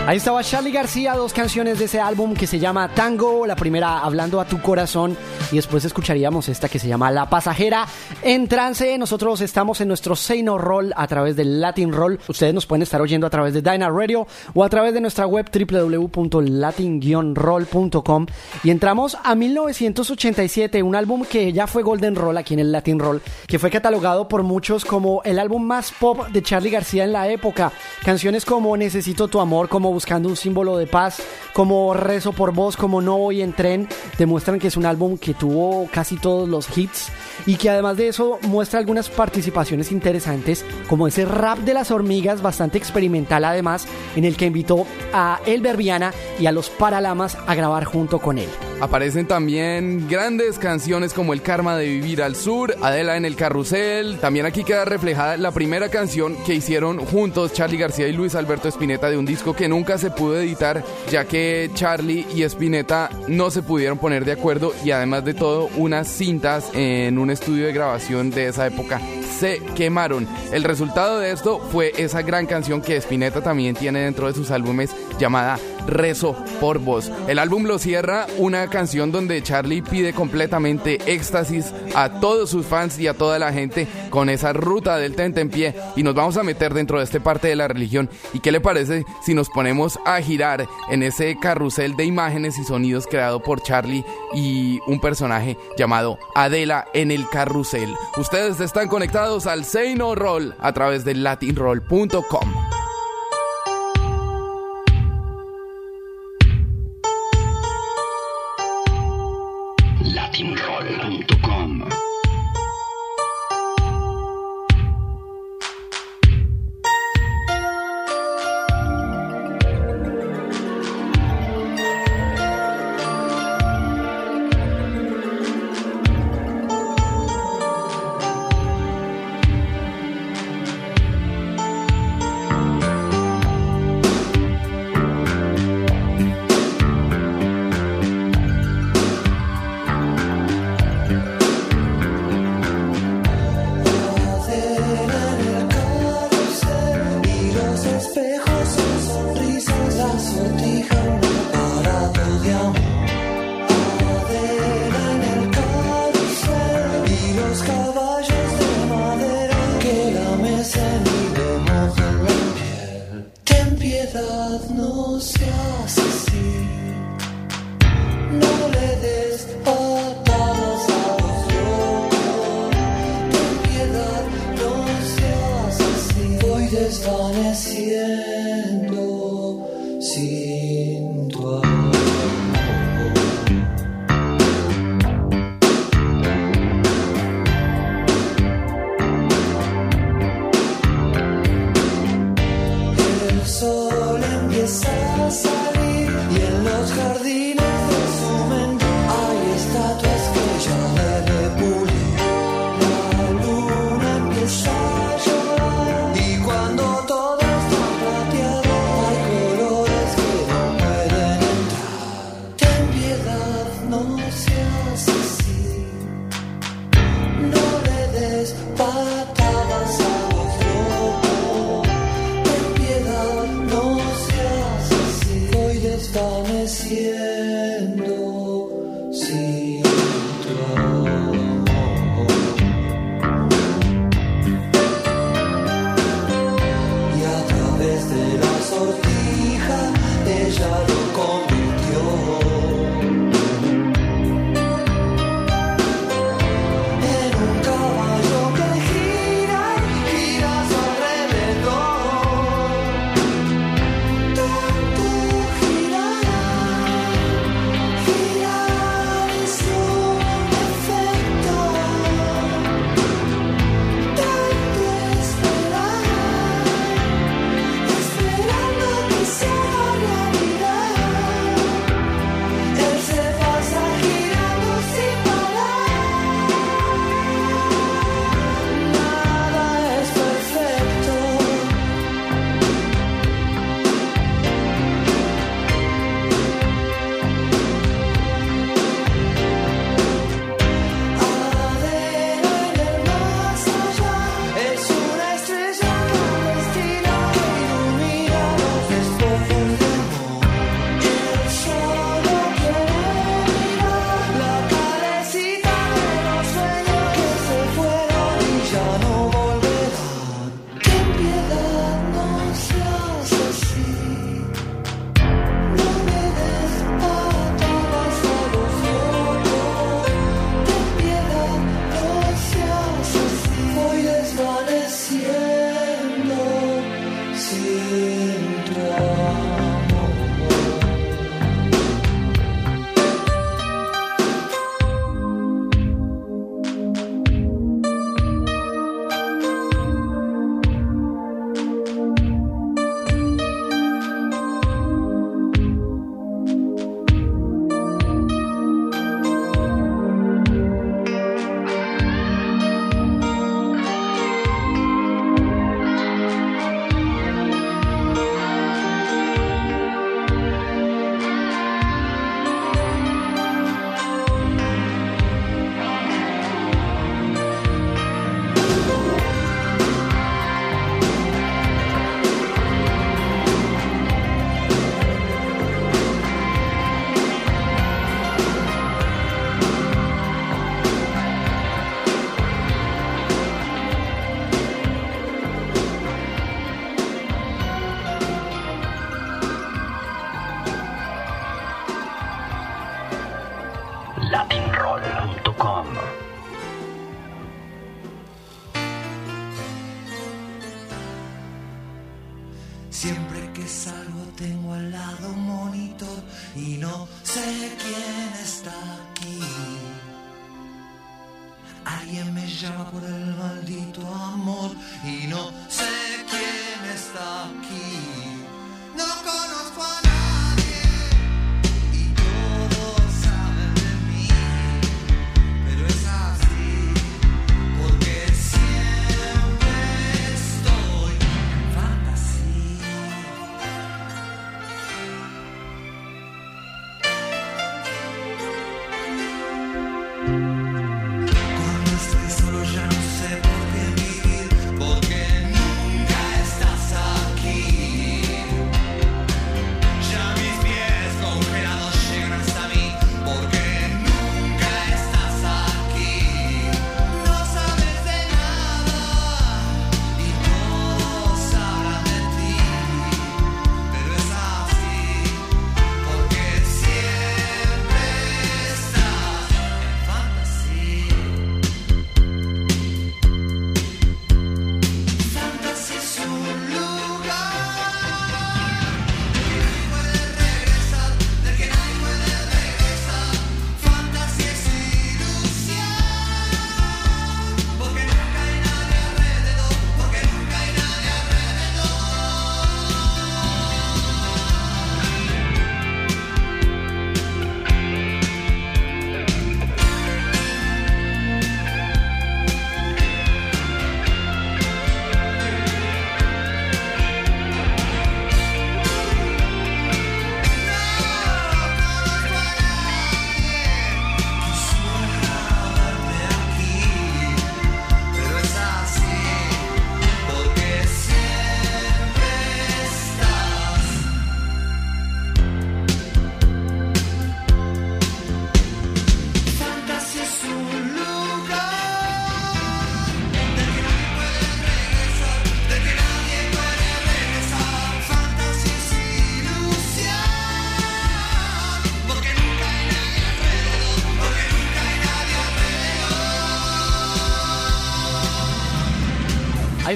Ahí estaba Charlie García, dos canciones de ese álbum que se llama Tango, la primera hablando a tu corazón y después escucharíamos esta que se llama La Pasajera en trance. Nosotros estamos en nuestro Seino Roll a través del Latin Roll. Ustedes nos pueden estar oyendo a través de Dyna Radio o a través de nuestra web www.latin-roll.com y entramos a 1987, un álbum que ya fue Golden Roll aquí en el Latin Roll, que fue catalogado por muchos como el álbum más pop de Charlie García en la época. Canciones como Necesito tu amor, como Buscando un símbolo de paz, como Rezo por vos, como No voy en tren, demuestran que es un álbum que tuvo casi todos los hits y que además de eso muestra algunas participaciones interesantes, como ese rap de las hormigas, bastante experimental además, en el que invitó a Elber Viana y a los Paralamas a grabar junto con él. Aparecen también grandes canciones como El Karma de Vivir al Sur, Adela en el Carrusel. También aquí queda reflejada la primera canción que hicieron juntos Charlie García y Luis Alberto Spinetta de un disco que nunca se pudo editar, ya que Charlie y Spinetta no se pudieron poner de acuerdo y además de todo, unas cintas en un estudio de grabación de esa época se quemaron. El resultado de esto fue esa gran canción que Spinetta también tiene dentro de sus álbumes llamada Rezo por Vos. El álbum lo cierra una canción donde Charlie pide completamente éxtasis a todos sus fans y a toda la gente con esa ruta del tentempié y nos vamos a meter dentro de este parte de la religión. ¿Y qué le parece si nos ponemos a girar en ese carrusel de imágenes y sonidos creado por Charlie y un personaje llamado Adela en el carrusel? Ustedes están conectados al Seino Roll a través de latinroll.com.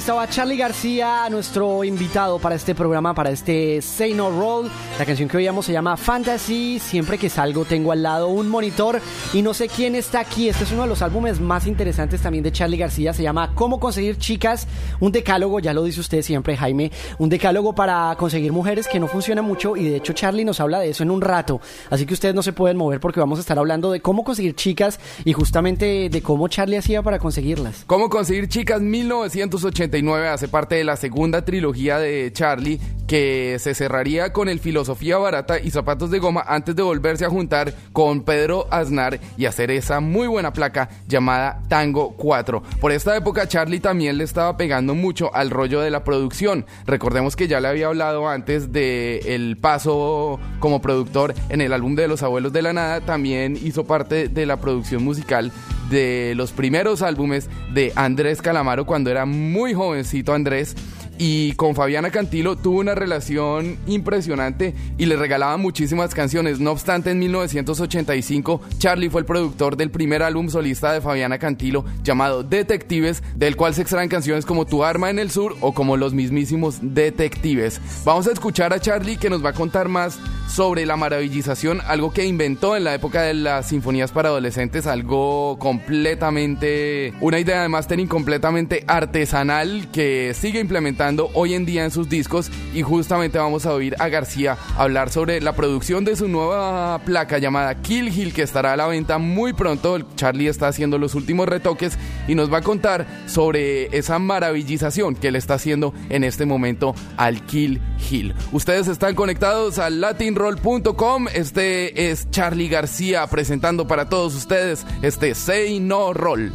estaba Charlie García, nuestro invitado para este programa, para este Say No Roll. La canción que oíamos se llama Fantasy. Siempre que salgo tengo al lado un monitor y no sé quién está aquí. Este es uno de los álbumes más interesantes también de Charlie García. Se llama Cómo conseguir chicas. Un decálogo, ya lo dice usted siempre, Jaime. Un decálogo para conseguir mujeres que no funciona mucho y de hecho Charlie nos habla de eso en un rato. Así que ustedes no se pueden mover porque vamos a estar hablando de cómo conseguir chicas y justamente de cómo Charlie hacía para conseguirlas. Cómo conseguir chicas 1989 hace parte de la segunda trilogía de Charlie que se cerraría con el Filosofía Barata y Zapatos de Goma antes de volverse a juntar con Pedro Aznar y hacer esa muy buena placa llamada Tango 4. Por esta época Charlie también le estaba pegando mucho al rollo de la producción. Recordemos que ya le había hablado antes de el paso como productor en el álbum de Los Abuelos de la Nada, también hizo parte de la producción musical de los primeros álbumes de Andrés Calamaro cuando era muy jovencito Andrés y con Fabiana Cantilo tuvo una relación impresionante y le regalaba muchísimas canciones. No obstante, en 1985 Charlie fue el productor del primer álbum solista de Fabiana Cantilo llamado Detectives, del cual se extraen canciones como Tu arma en el sur o como los mismísimos Detectives. Vamos a escuchar a Charlie que nos va a contar más sobre la maravillización, algo que inventó en la época de las sinfonías para adolescentes, algo completamente, una idea de mastering completamente artesanal que sigue implementando hoy en día en sus discos y justamente vamos a oír a García hablar sobre la producción de su nueva placa llamada Kill Hill que estará a la venta muy pronto. Charlie está haciendo los últimos retoques y nos va a contar sobre esa maravillización que le está haciendo en este momento al Kill Hill. Ustedes están conectados a latinroll.com. Este es Charlie García presentando para todos ustedes este Say No Roll.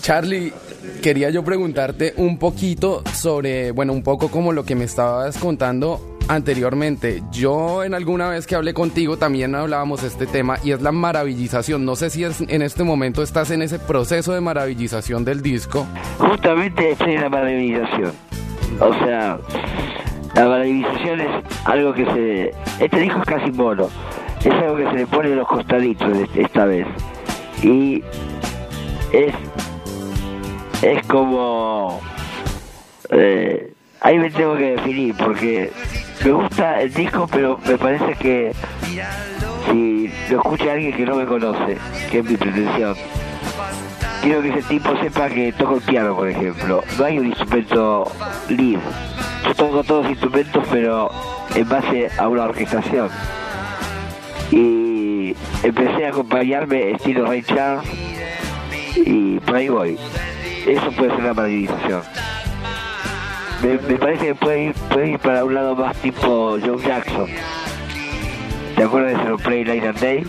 Charlie, quería yo preguntarte un poquito sobre, bueno, un poco como lo que me estabas contando anteriormente. Yo en alguna vez que hablé contigo también hablábamos de este tema y es la maravillización. No sé si en este momento estás en ese proceso de maravillización del disco. Justamente estoy en la maravillización. O sea, la maravillización es algo que se... Este disco es casi mono. Es algo que se le pone en los costaditos de- esta vez. Y es... Es como... eh, ahí me tengo que definir porque me gusta el disco, pero me parece que si lo escucha alguien que no me conoce, que es mi pretensión, quiero que ese tipo sepa que toco el piano, por ejemplo. No hay un instrumento libre. Yo toco todos los instrumentos, pero en base a una orquestación. Y empecé a acompañarme estilo Ray y por ahí voy. Eso puede ser la maravillización. Me, parece que puede ir, para un lado más tipo Joe Jackson. ¿Te acuerdas de ese Play Night and Day?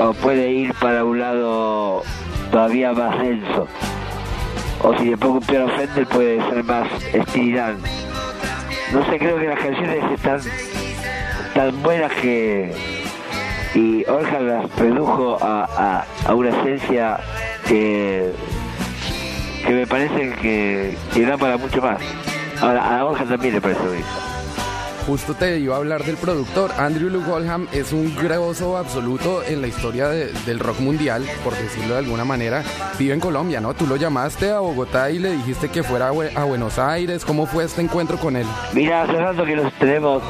O puede ir para un lado todavía más denso. O si le pongo un piano Fender puede ser más estilidad. No sé, creo que las canciones están tan buenas que... Y Orja las redujo a, a, a una esencia que, que me parece que, que da para mucho más. Ahora, a Orja también le parece. Justo te iba a hablar del productor. Andrew Luke Oldham es un grosso absoluto en la historia de- del rock mundial, por decirlo de alguna manera. Vive en Colombia, ¿no? Tú lo llamaste a Bogotá y le dijiste que fuera a a Buenos Aires. ¿Cómo fue este encuentro con él? Mira, hace rato que nos tenemos,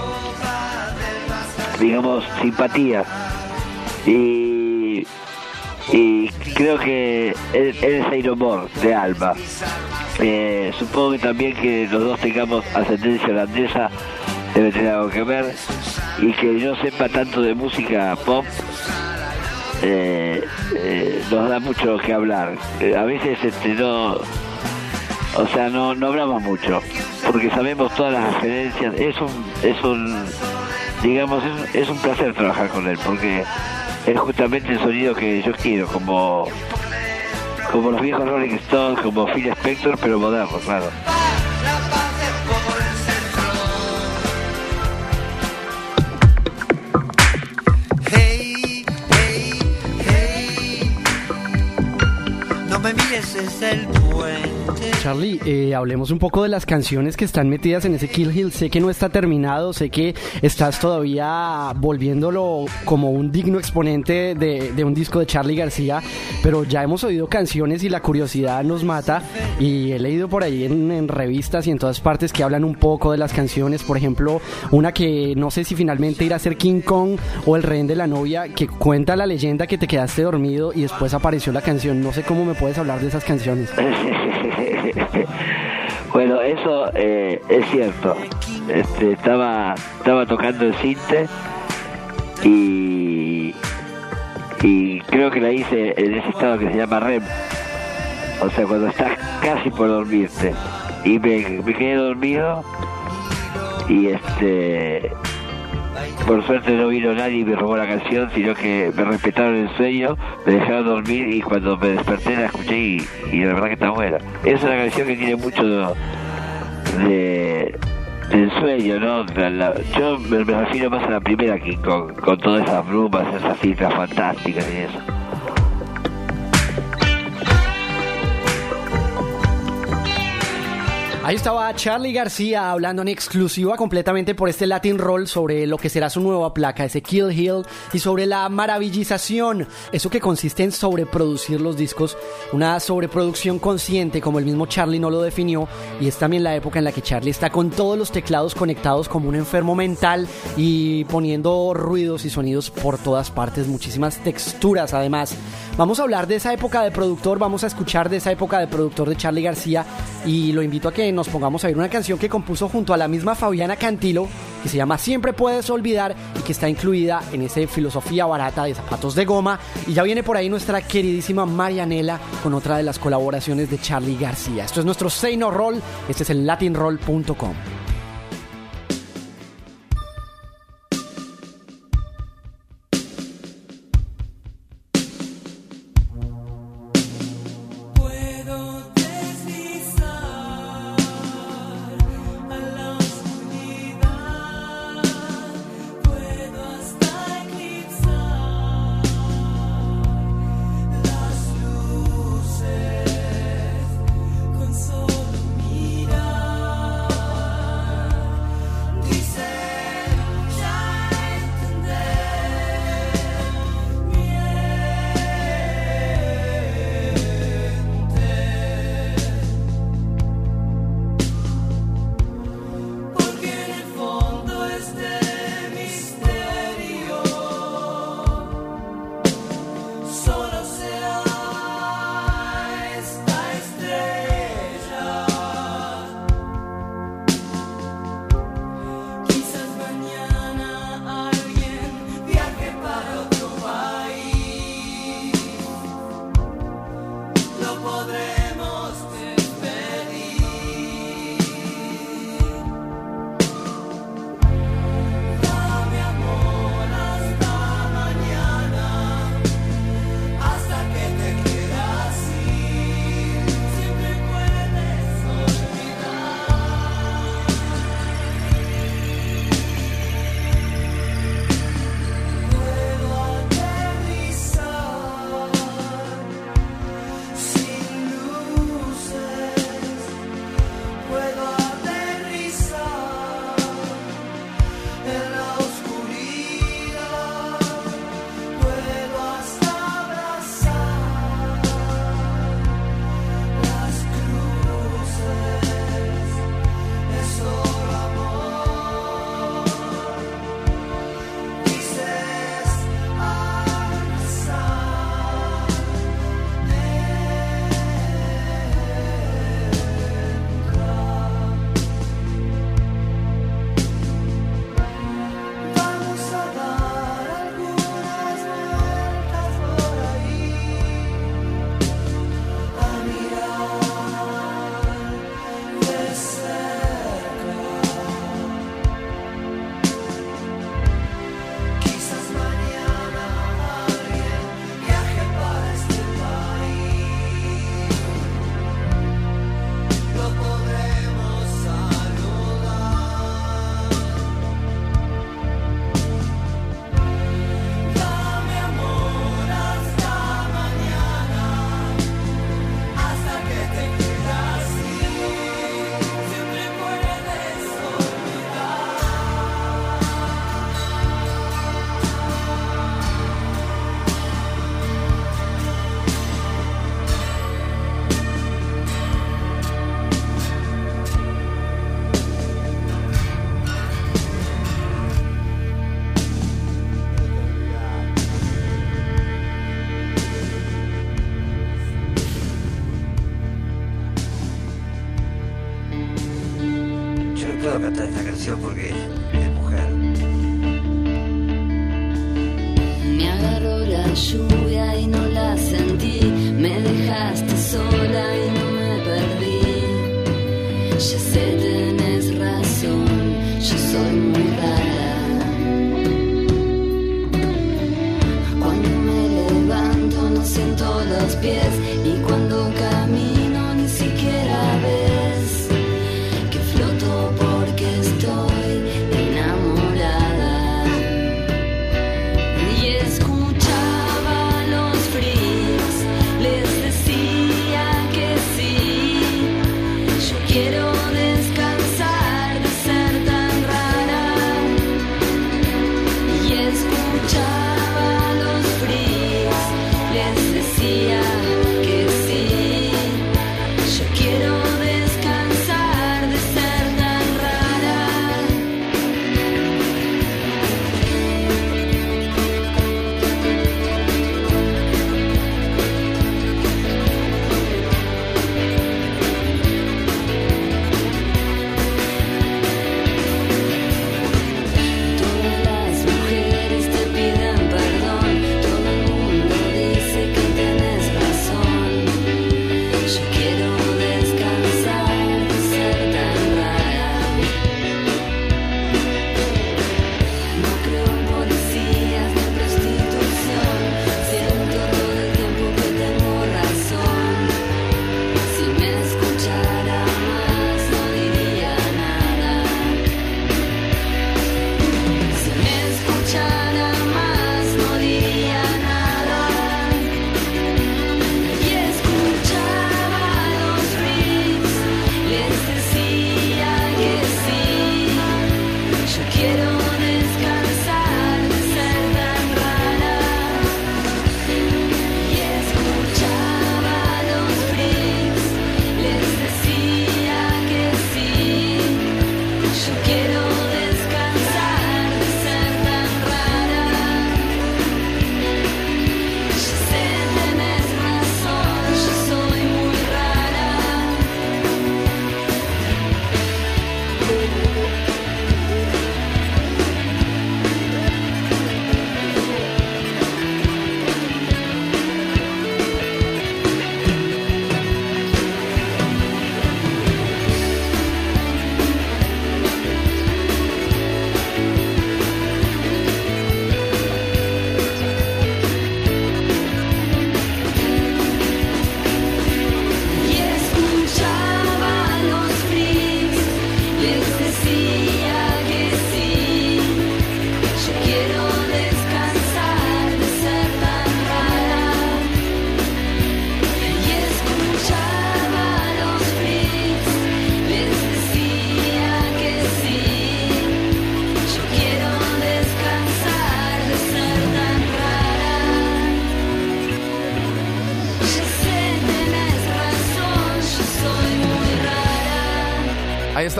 digamos, simpatía. Y, y creo que él, él es Iron More, de alma. Eh, supongo que también que los dos tengamos ascendencia holandesa debe tener algo que ver. Y que yo sepa tanto de música pop eh, eh, nos da mucho que hablar. Eh, a veces este, no, o sea, no, no hablamos mucho, porque sabemos todas las referencias. Es un, es un digamos, es, es un placer trabajar con él, porque es justamente el sonido que yo quiero, como, como los viejos Rolling Stones, como Phil Spector, pero moderno, claro. Hey, hey, hey. No me mires desde el puente. Charlie, eh, hablemos un poco de las canciones que están metidas en ese Kill Hill. Sé que no está terminado, sé que estás todavía volviéndolo como un digno exponente de, de un disco de Charlie García, pero ya hemos oído canciones y la curiosidad nos mata. Y he leído por ahí en, en revistas y en todas partes que hablan un poco de las canciones. Por ejemplo, una que no sé si finalmente irá a ser King Kong o El Rehén de la Novia, que cuenta la leyenda que te quedaste dormido y después apareció la canción. No sé cómo me puedes hablar de esas canciones. bueno, eso eh, es cierto. Este, estaba, estaba tocando el cinte y, y creo que la hice en ese estado que se llama REM. O sea, cuando estás casi por dormirte. Y me, me quedé dormido y este por suerte no vino nadie y me robó la canción, sino que me respetaron el sueño, me dejaron dormir y cuando me desperté la escuché y, la verdad que está buena. Es una canción que tiene mucho de, de- del sueño, ¿no? Yo me, me refiero más a la primera que con, con todas esas brumas, esas cifras fantásticas y eso. Ahí estaba Charlie García hablando en exclusiva completamente por este Latin Roll sobre lo que será su nueva placa, ese Kill Hill, y sobre la maravillización, eso que consiste en sobreproducir los discos, una sobreproducción consciente como el mismo Charlie no lo definió, y es también la época en la que Charlie está con todos los teclados conectados como un enfermo mental y poniendo ruidos y sonidos por todas partes, muchísimas texturas además. Vamos a hablar de esa época de productor, vamos a escuchar de esa época de productor de Charlie García y lo invito a que nos pongamos a oír una canción que compuso junto a la misma Fabiana Cantilo que se llama Siempre puedes olvidar y que está incluida en ese filosofía barata de zapatos de goma y ya viene por ahí nuestra queridísima Marianela con otra de las colaboraciones de Charlie García. Esto es nuestro Say No Roll, este es el latinroll.com.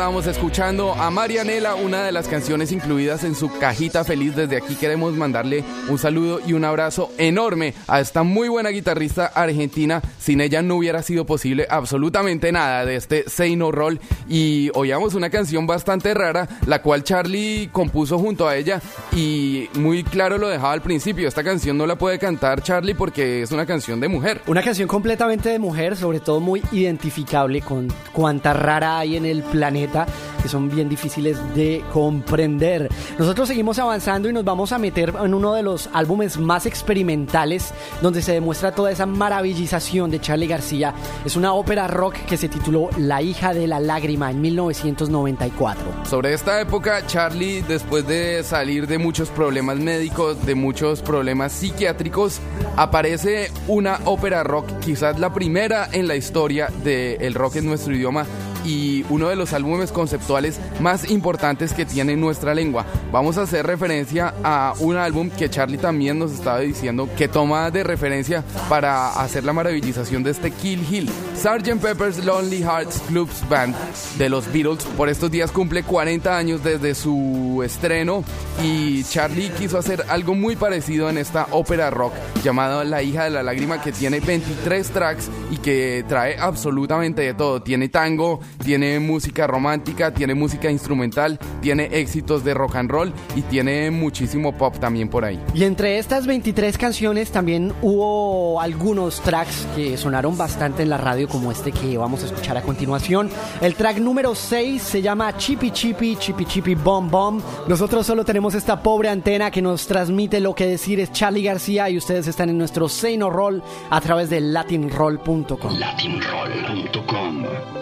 estábamos escuchando a Marianela, una de las canciones incluidas en su cajita feliz. Desde aquí queremos mandarle un saludo y un abrazo enorme a esta muy buena guitarrista argentina. Sin ella no hubiera sido posible absolutamente nada de este Say No Roll. Y oíamos una canción bastante rara, la cual Charlie compuso junto a ella y muy claro lo dejaba al principio. Esta canción no la puede cantar Charlie porque es una canción de mujer. Una canción completamente de mujer, sobre todo muy identificable con cuánta rara hay en el planeta, que son bien difíciles de comprender. Nosotros seguimos avanzando y nos vamos a meter en uno de los álbumes más experimentales, donde se demuestra toda esa maravillización de Charlie García. Es una ópera rock que se tituló La hija de la lágrima en 1994. Sobre esta época, Charlie, después de salir de muchos problemas médicos, de muchos problemas psiquiátricos, aparece una ópera rock, quizás la primera en la historia del rock en nuestro idioma y uno de los álbumes conceptuales más importantes que tiene nuestra lengua. Vamos a hacer referencia a un álbum que Charlie también nos estaba diciendo que toma de referencia para hacer la maravillización de este Kill Hill. Sgt. Pepper's Lonely Hearts Clubs Band de los Beatles por estos días cumple 40 años desde su estreno y Charlie quiso hacer algo muy parecido en esta ópera rock llamada La hija de la lágrima que tiene 23 tracks y que trae absolutamente de todo. Tiene tango, tiene música romántica, tiene música instrumental, tiene éxitos de rock and roll y tiene muchísimo pop también por ahí. Y entre estas 23 canciones también hubo algunos tracks que sonaron bastante en la radio como este que vamos a escuchar a continuación. El track número 6 se llama Chippy Chippy, Chippy Chippy Bomb Bomb. Nosotros solo tenemos esta pobre antena que nos transmite lo que decir es Charlie García y ustedes están en nuestro Seino Roll a través de latinroll.com. Latinroll.com.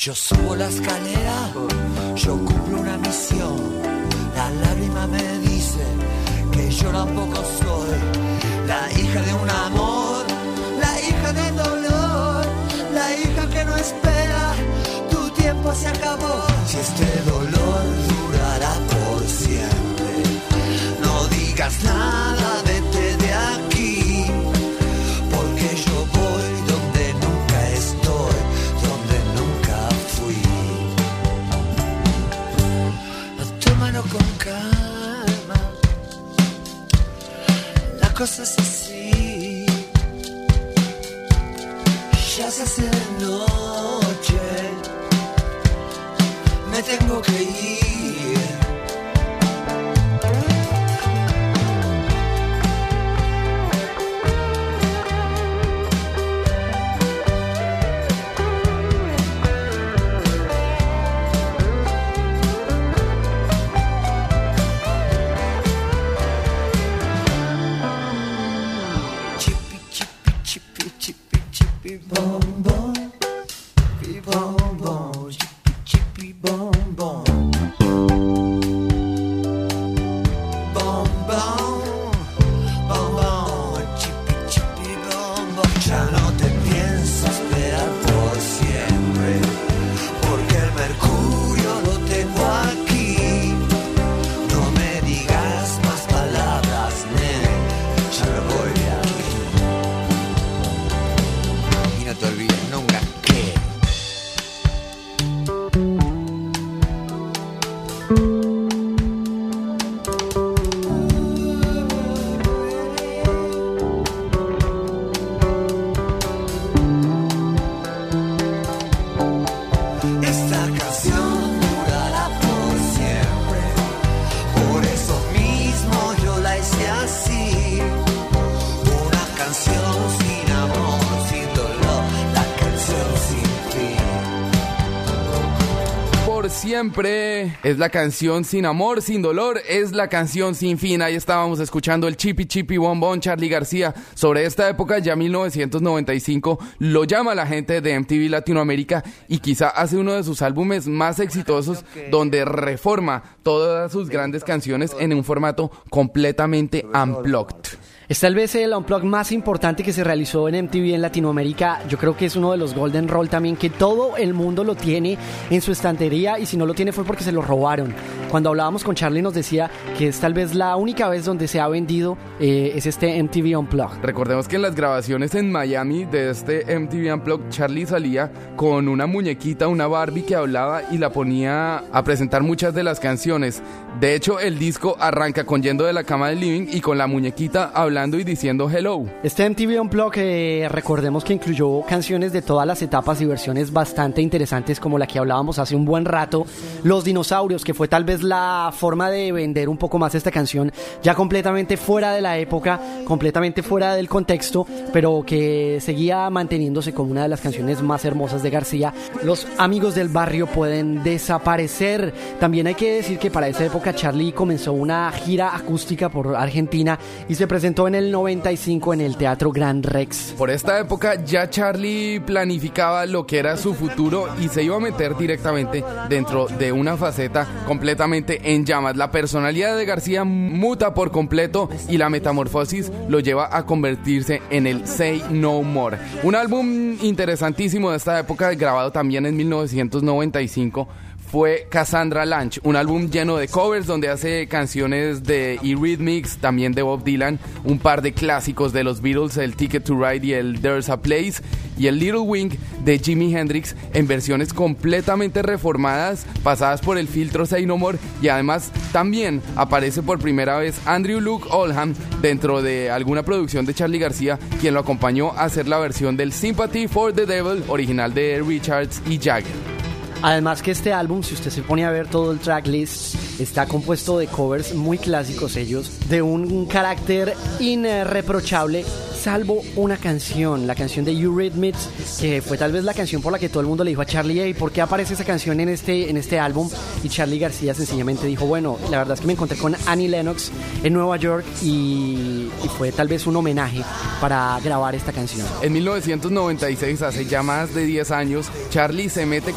Yo subo la escalera, yo cumplo una misión. La lágrima me dice que yo tampoco soy la hija de un amor, la hija del dolor, la hija que no espera. Tu tiempo se acabó. Si este dolor durará por siempre, no digas nada, de aquí. La cosa es así. Ya se hace de noche, me tengo que ir. Siempre es la canción sin amor, sin dolor, es la canción sin fin. Ahí estábamos escuchando el Chippy Chippy Bombón Charlie García. Sobre esta época, ya 1995, lo llama la gente de MTV Latinoamérica y quizá hace uno de sus álbumes más exitosos donde reforma todas sus grandes canciones en un formato completamente unplugged. Es tal vez el unplug más importante que se realizó en MTV en Latinoamérica. Yo creo que es uno de los Golden Roll también, que todo el mundo lo tiene en su estantería y si no lo tiene fue porque se lo robaron. Cuando hablábamos con Charlie nos decía que es tal vez la única vez donde se ha vendido eh, es este MTV Unplugged. Recordemos que en las grabaciones en Miami de este MTV Unplugged, Charlie salía con una muñequita, una Barbie que hablaba y la ponía a presentar muchas de las canciones. De hecho, el disco arranca con Yendo de la cama del living y con la muñequita hablando y diciendo hello. Este MTV Unplugged, eh, recordemos que incluyó canciones de todas las etapas y versiones bastante interesantes como la que hablábamos hace un buen rato, Los Dinosaurios, que fue tal vez la forma de vender un poco más esta canción, ya completamente fuera de la época, completamente fuera del contexto, pero que seguía manteniéndose como una de las canciones más hermosas de García. Los amigos del barrio pueden desaparecer. También hay que decir que para esa época Charlie comenzó una gira acústica por Argentina y se presentó en el 95 en el Teatro Gran Rex. Por esta época ya Charlie planificaba lo que era su futuro y se iba a meter directamente dentro de una faceta completamente en llamas. La personalidad de García muta por completo y la metamorfosis lo lleva a convertirse en el Say No More. Un álbum interesantísimo de esta época, grabado también en 1995 fue Cassandra Lunch, un álbum lleno de covers donde hace canciones de Eurythmics, también de Bob Dylan, un par de clásicos de los Beatles, el Ticket to Ride y el There's a Place, y el Little Wing de Jimi Hendrix en versiones completamente reformadas, pasadas por el filtro Say No More, y además también aparece por primera vez Andrew Luke Oldham dentro de alguna producción de Charlie García, quien lo acompañó a hacer la versión del Sympathy for the Devil original de Richards y Jagger. Además que este álbum, si usted se pone a ver todo el tracklist, está compuesto de covers muy clásicos ellos, de un carácter irreprochable, salvo una canción, la canción de Eurythmics, que fue tal vez la canción por la que todo el mundo le dijo a Charlie, hey, ¿por qué aparece esa canción en este, en este álbum? Y Charlie García sencillamente dijo, bueno, la verdad es que me encontré con Annie Lennox en Nueva York y, y fue tal vez un homenaje para grabar esta canción. En 1996, hace ya más de 10 años, Charlie se mete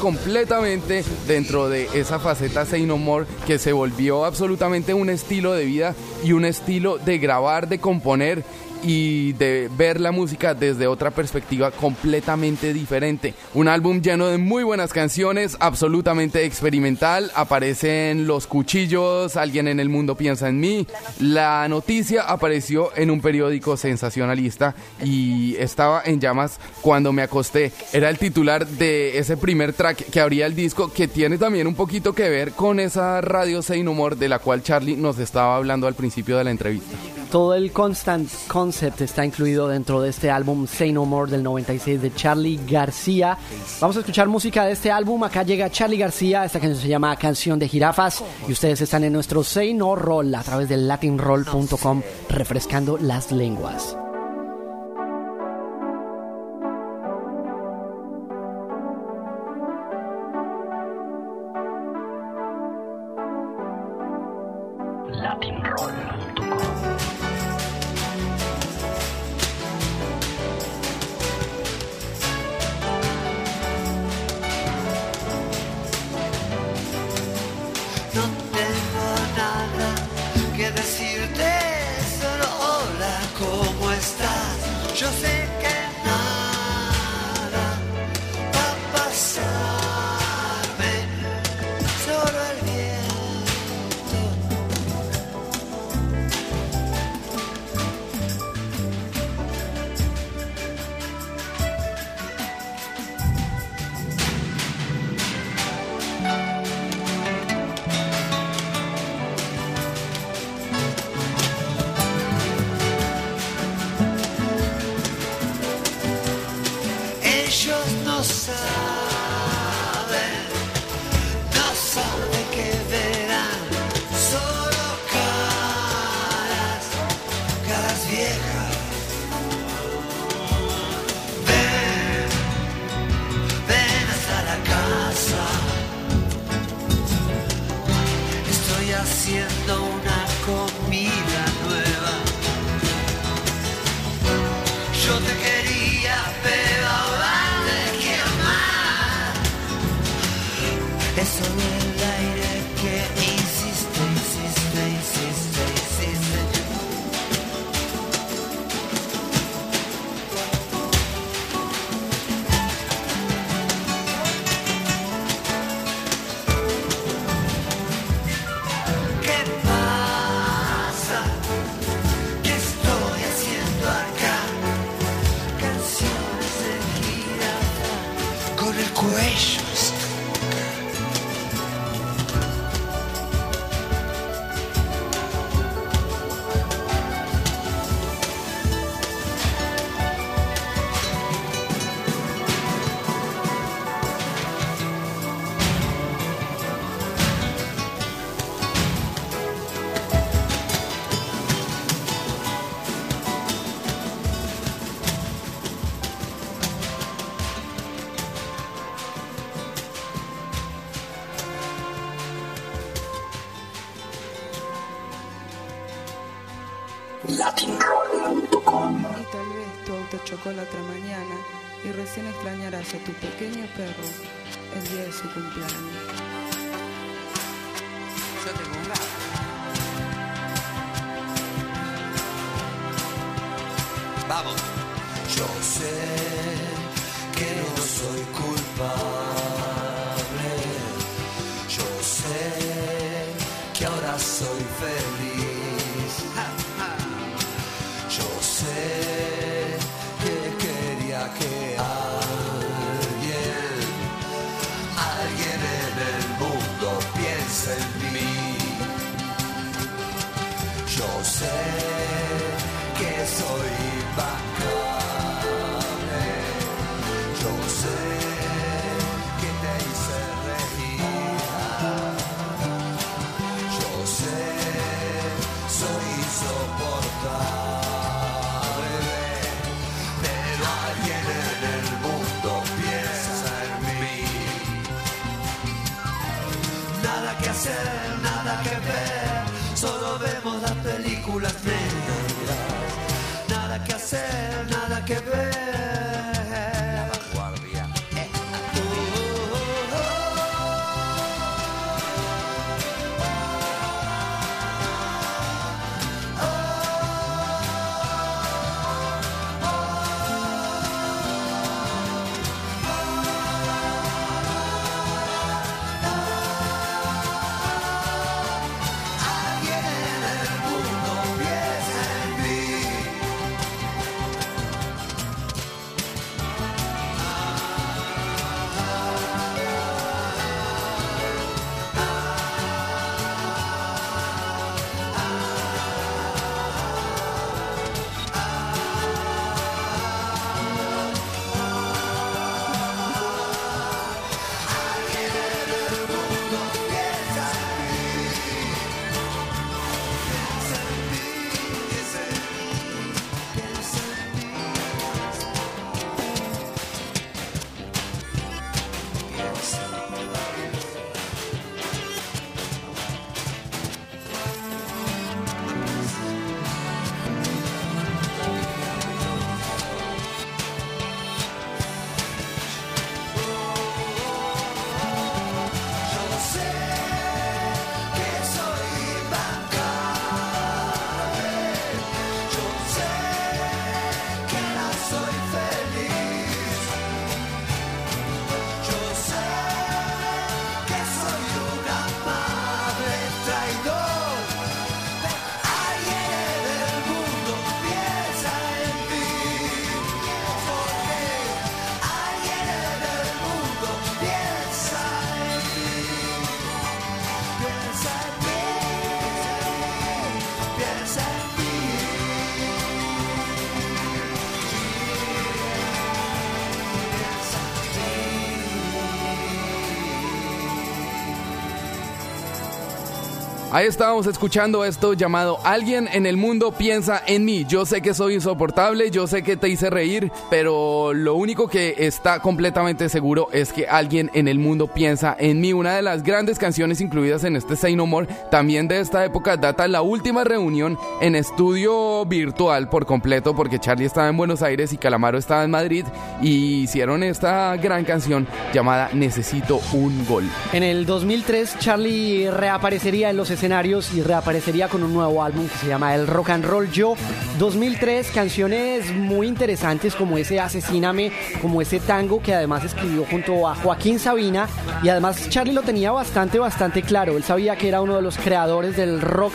dentro de esa faceta Say No que se volvió absolutamente un estilo de vida y un estilo de grabar, de componer y de ver la música desde otra perspectiva completamente diferente. Un álbum lleno de muy buenas canciones, absolutamente experimental. Aparecen los cuchillos, alguien en el mundo piensa en mí. La noticia apareció en un periódico sensacionalista y estaba en llamas cuando me acosté. Era el titular de ese primer track que abría el disco que tiene también un poquito que ver con esa radio No More de la cual Charlie nos estaba hablando al principio de la entrevista. Todo el constant concept está incluido dentro de este álbum Say No More del 96 de Charlie García. Vamos a escuchar música de este álbum. Acá llega Charlie García. Esta canción se llama Canción de Jirafas. Y ustedes están en nuestro Say No Roll a través de latinroll.com refrescando las lenguas. Yo sé a tu pequeño perro el día de su cumpleaños. yo tengo un gato. Vamos. Yo sé Estábamos escuchando esto llamado Alguien en el mundo piensa en mí. Yo sé que soy insoportable, yo sé que te hice reír, pero lo único que está completamente seguro es que alguien en el mundo piensa en mí. Una de las grandes canciones incluidas en este Say No More, también de esta época, data la última reunión en estudio virtual por completo, porque Charlie estaba en Buenos Aires y Calamaro estaba en Madrid, y hicieron esta gran canción llamada Necesito un gol. En el 2003, Charlie reaparecería en los escenarios y reaparecería con un nuevo álbum que se llama El Rock and Roll Yo. 2003, canciones muy interesantes como ese Asesíname, como ese tango que además escribió junto a Joaquín Sabina. Y además Charlie lo tenía bastante, bastante claro. Él sabía que era uno de los creadores del rock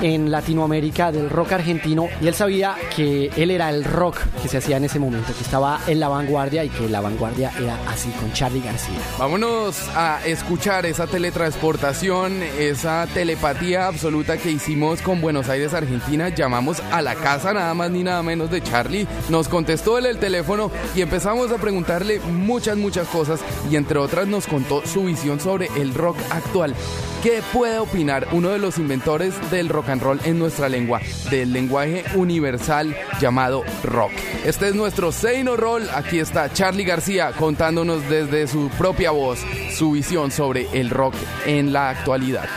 en Latinoamérica, del rock argentino, y él sabía que él era el rock que se hacía en ese momento, que estaba en la vanguardia y que la vanguardia era así con Charlie García. Vámonos a escuchar esa teletransportación, esa telepatía absoluta que hicimos con Buenos Aires, Argentina. Llamamos a la casa nada más ni nada menos de Charlie. Nos contestó él el teléfono y empezamos a preguntarle muchas, muchas cosas y entre otras nos contó su visión sobre el rock actual. ¿Qué puede opinar uno de los inventores del rock and roll en nuestra lengua, del lenguaje universal llamado rock? Este es nuestro Say No Roll. Aquí está Charlie García contándonos desde su propia voz su visión sobre el rock en la actualidad.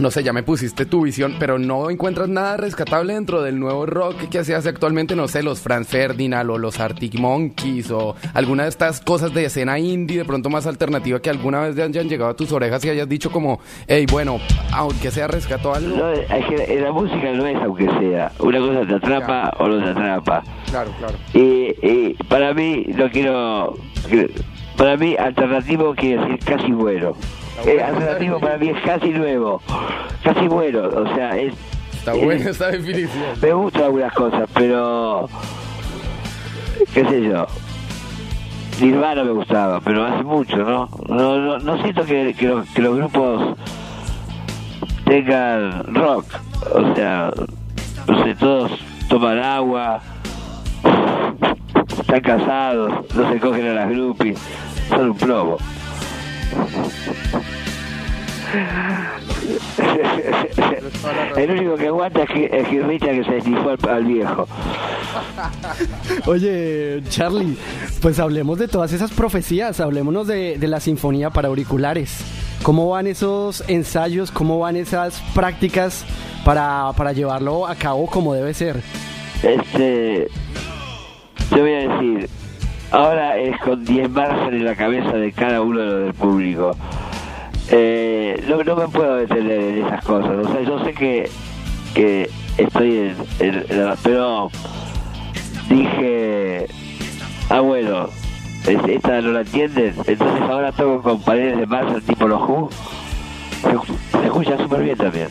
No sé, ya me pusiste tu visión, pero no encuentras nada rescatable dentro del nuevo rock que se hace actualmente, no sé, los Franz Ferdinand o los Arctic Monkeys o alguna de estas cosas de escena indie, de pronto más alternativa que alguna vez hayan llegado a tus orejas y hayas dicho como, hey, bueno, aunque sea rescató algo. No, es que la música no es aunque sea. Una cosa te atrapa o no te atrapa. Claro, claro. Y, y para mí, no quiero. Para mí, alternativo quiere decir casi bueno. Eh, alternativo para mí es casi nuevo. Casi bueno. O sea, es. Está es- buena esta definición. Me gustan algunas cosas, pero. ¿Qué sé yo? Nirvana me gustaba, pero hace mucho, ¿no? No, no, no siento que, que los, que los grupos tengan rock. O sea, no sé, todos toman agua, están casados, no se cogen a las groupies, son un plomo. El único que aguanta es que, es que Richard que se desnifó al, al viejo. Oye, Charlie, pues hablemos de todas esas profecías, hablémonos de, de la sinfonía para auriculares. ¿Cómo van esos ensayos? ¿Cómo van esas prácticas para, para llevarlo a cabo como debe ser? Este, te voy a decir, ahora es con 10 margen en la cabeza de cada uno de los del público. Eh, no, no me puedo detener en esas cosas, o sea, yo sé que, que estoy en, en- en pero dije, ah bueno, es- esta no la entienden, entonces ahora toco con paredes de masa tipo los Who, se, se escucha súper bien también.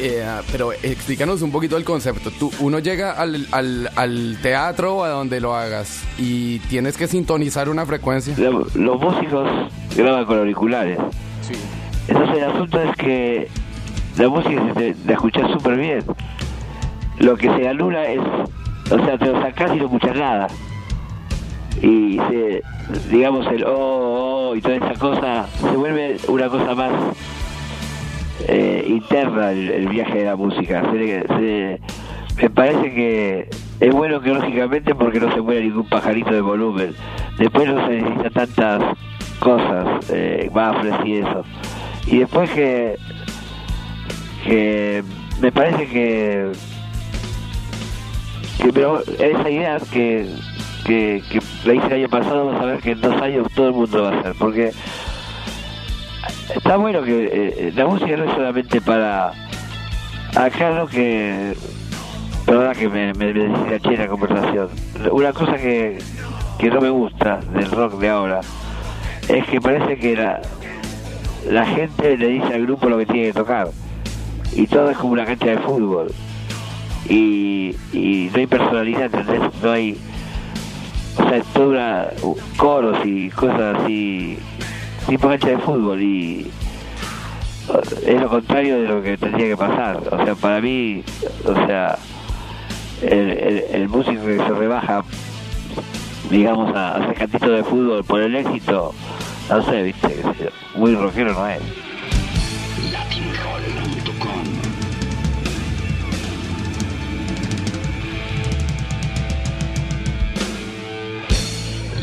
Eh, pero explícanos un poquito el concepto. Tú, uno llega al, al, al teatro o a donde lo hagas y tienes que sintonizar una frecuencia. Lo- los músicos graban con auriculares. Sí. Entonces el asunto es que la música se te, la escuchas súper bien. Lo que se anula es, o sea, te lo sacás y no escuchas nada. Y se, digamos, el oh, oh, y toda esa cosa, se vuelve una cosa más eh, interna el, el viaje de la música. Se- se- me parece que es bueno que lógicamente porque no se muere ningún pajarito de volumen. Después no se necesita tantas cosas, eh, baffles y eso. Y después que, que me parece que, que pero esa idea que, que, que la hice el año pasado, vas a ver que en dos años todo el mundo va a hacer. Porque está bueno que eh, la música no es solamente para acá lo que perdona que me, me, me la conversación una cosa que, que no me gusta del rock de ahora es que parece que la, la gente le dice al grupo lo que tiene que tocar. Y todo es como una cancha de fútbol. Y, y no hay personalidad no hay o sea es toda una- coros y cosas así tipo cancha de fútbol. Y es lo contrario de lo que tendría que pasar. O sea, para mí, o sea, el, el- el músico que se rebaja, digamos, a hacer cantito de fútbol por el éxito, no sé, viste, muy rockero no es.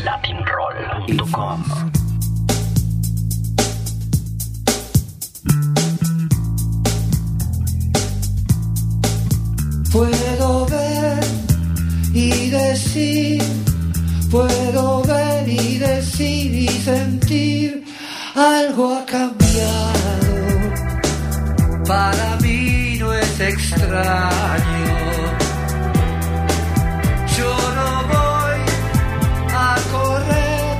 latinroll.com Puedo ver y decir, puedo ver y decir y sentir, algo ha cambiado. Para mí no es extraño. Yo no voy a correr,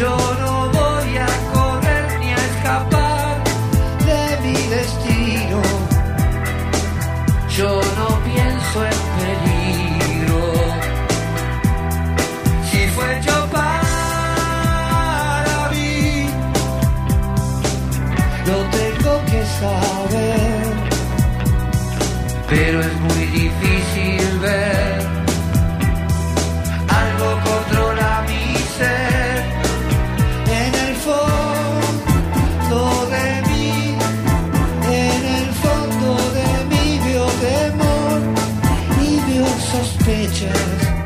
yo no voy a correr ni a escapar de mi destino. Yo no pienso en Pero es muy difícil ver. Algo controla mi ser. En el fondo de mí en el fondo de mí veo temor y veo sospechas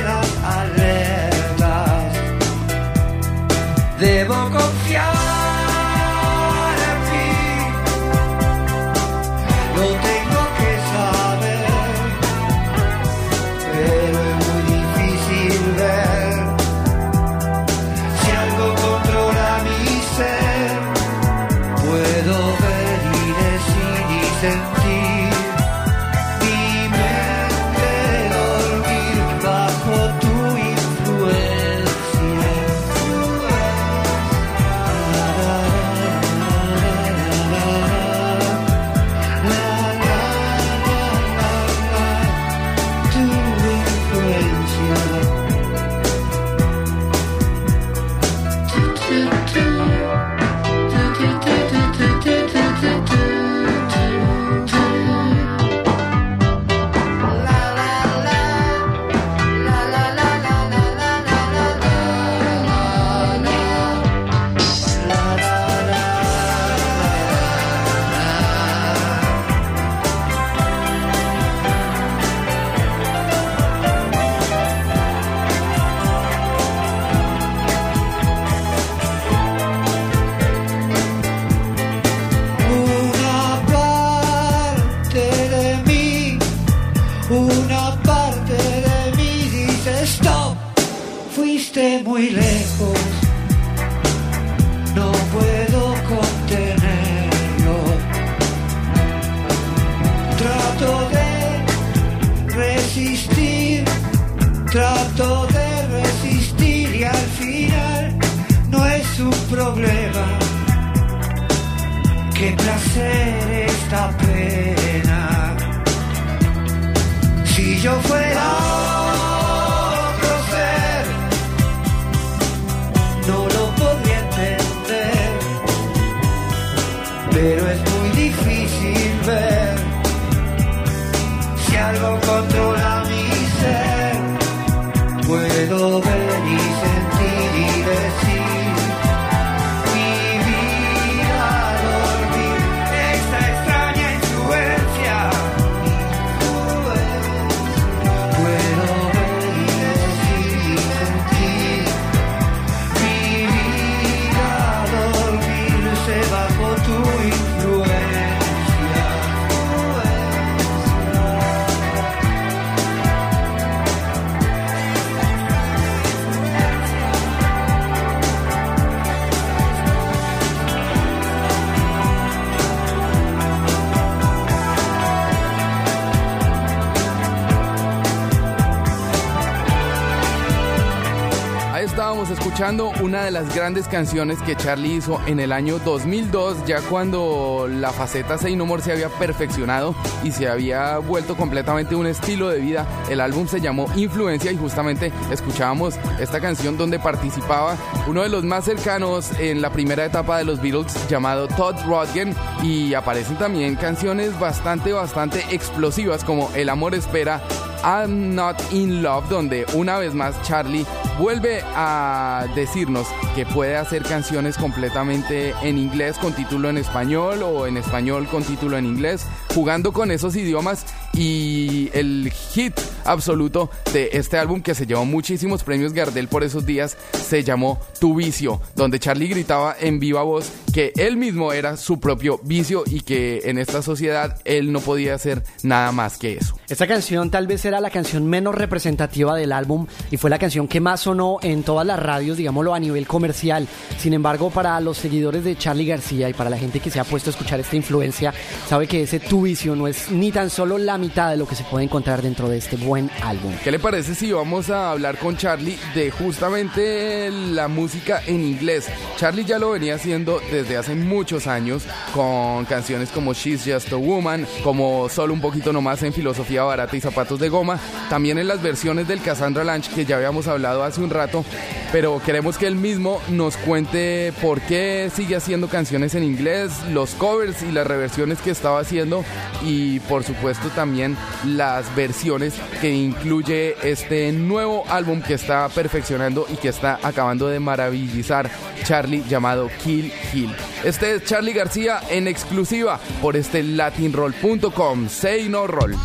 Una de las grandes canciones que Charlie hizo en el año 2002, ya cuando la faceta Say No More se había perfeccionado y se había vuelto completamente un estilo de vida. El álbum se llamó Influencia y justamente escuchábamos esta canción donde participaba uno de los más cercanos en la primera etapa de los Beatles llamado Todd Rundgren y aparecen también canciones bastante, bastante explosivas como El amor espera, I'm Not in Love, donde una vez más Charlie vuelve a decirnos que puede hacer canciones completamente en inglés con título en español o en español con título en inglés, jugando con esos idiomas. Y el hit absoluto de este álbum que se llevó muchísimos premios Gardel por esos días se llamó Tu vicio, donde Charlie gritaba en viva voz que él mismo era su propio vicio y que en esta sociedad él no podía hacer nada más que eso. Esta canción tal vez era la canción menos representativa del álbum y fue la canción que más sonó en todas las radios, digámoslo a nivel comercial. Sin embargo, para los seguidores de Charlie García y para la gente que se ha puesto a escuchar esta influencia, sabe que ese Tu vicio no es ni tan solo la mitad de lo que se puede encontrar dentro de este buen álbum. ¿Qué le parece si vamos a hablar con Charlie de justamente la música en inglés? Charlie ya lo venía haciendo desde hace muchos años con canciones como She's Just a Woman, como Solo un poquito nomás en Filosofía Barata y Zapatos de Goma, también en las versiones del Cassandra Lunch que ya habíamos hablado hace un rato, pero queremos que él mismo nos cuente por qué sigue haciendo canciones en inglés, los covers y las reversiones que estaba haciendo y por supuesto también las versiones que incluye este nuevo álbum que está perfeccionando y que está acabando de maravillizar Charlie llamado Kill Hill. Este es Charlie García en exclusiva por este latinroll.com. Say no roll.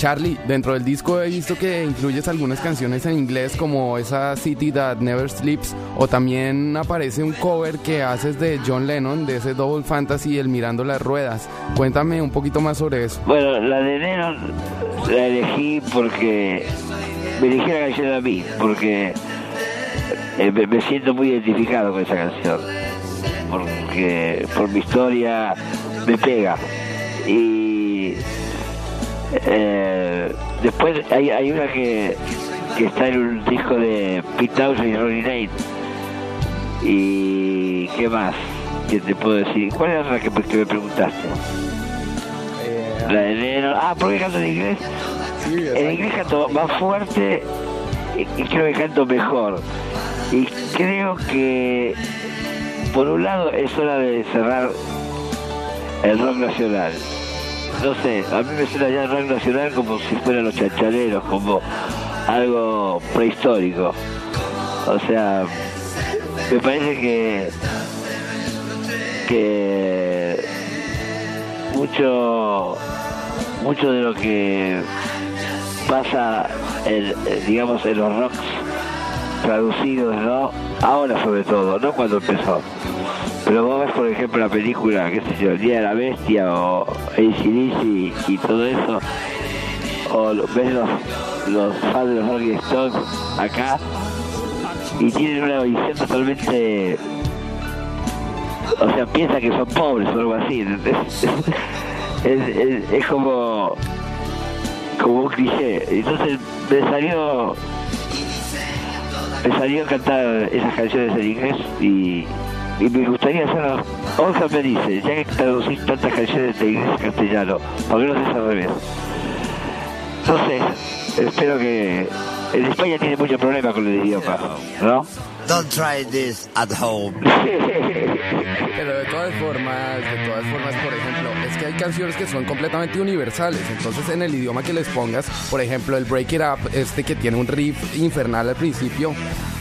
Charlie, dentro del disco he visto que incluyes algunas canciones en inglés como esa City That Never Sleeps o también aparece un cover que haces de John Lennon de ese Double Fantasy El Mirando las Ruedas. Cuéntame un poquito más sobre eso. Bueno, la de Lennon la elegí porque me elegí la canción a mí, porque eh, me, siento muy identificado con esa canción, porque por mi historia me pega. Y eh, después hay, hay una que, que está en un disco de Pete y Ronnie Lane. ¿Y qué más? ¿Qué te puedo decir? ¿Cuál era la que, que me preguntaste? La de Lennon. Ah, ¿por qué canto en inglés? en inglés canto más fuerte y creo que canto mejor. Y creo que, por un lado, es hora de cerrar el rock nacional. No sé, a mí me suena ya el rock nacional como si fueran los chachareros, como algo prehistórico. O sea, me parece que que mucho mucho de lo que pasa en, digamos en los rocks traducidos no ahora sobre todo no cuando empezó pero vos ves por ejemplo la película qué sé yo el día de la bestia o ACDC y, todo eso o ves los los fans de los Rolling Stones acá y tienen una visión totalmente o sea, piensa que son pobres o algo así. ¿entendés? Es, es- es como, como un cliché. Entonces me salió, me salió cantar esas canciones en inglés y, y me gustaría hacerlo. Onza me dice, ya que traducís tantas canciones de inglés castellano, ¿por qué no haces al revés? No sé, espero que... En España tiene mucho problema con el idioma, ¿no? Don't try this at home. Pero de todas formas, de todas formas, por ejemplo, es que hay canciones que son completamente universales. Entonces, en el idioma que les pongas, por ejemplo, el Break It Up, este que tiene un riff infernal al principio,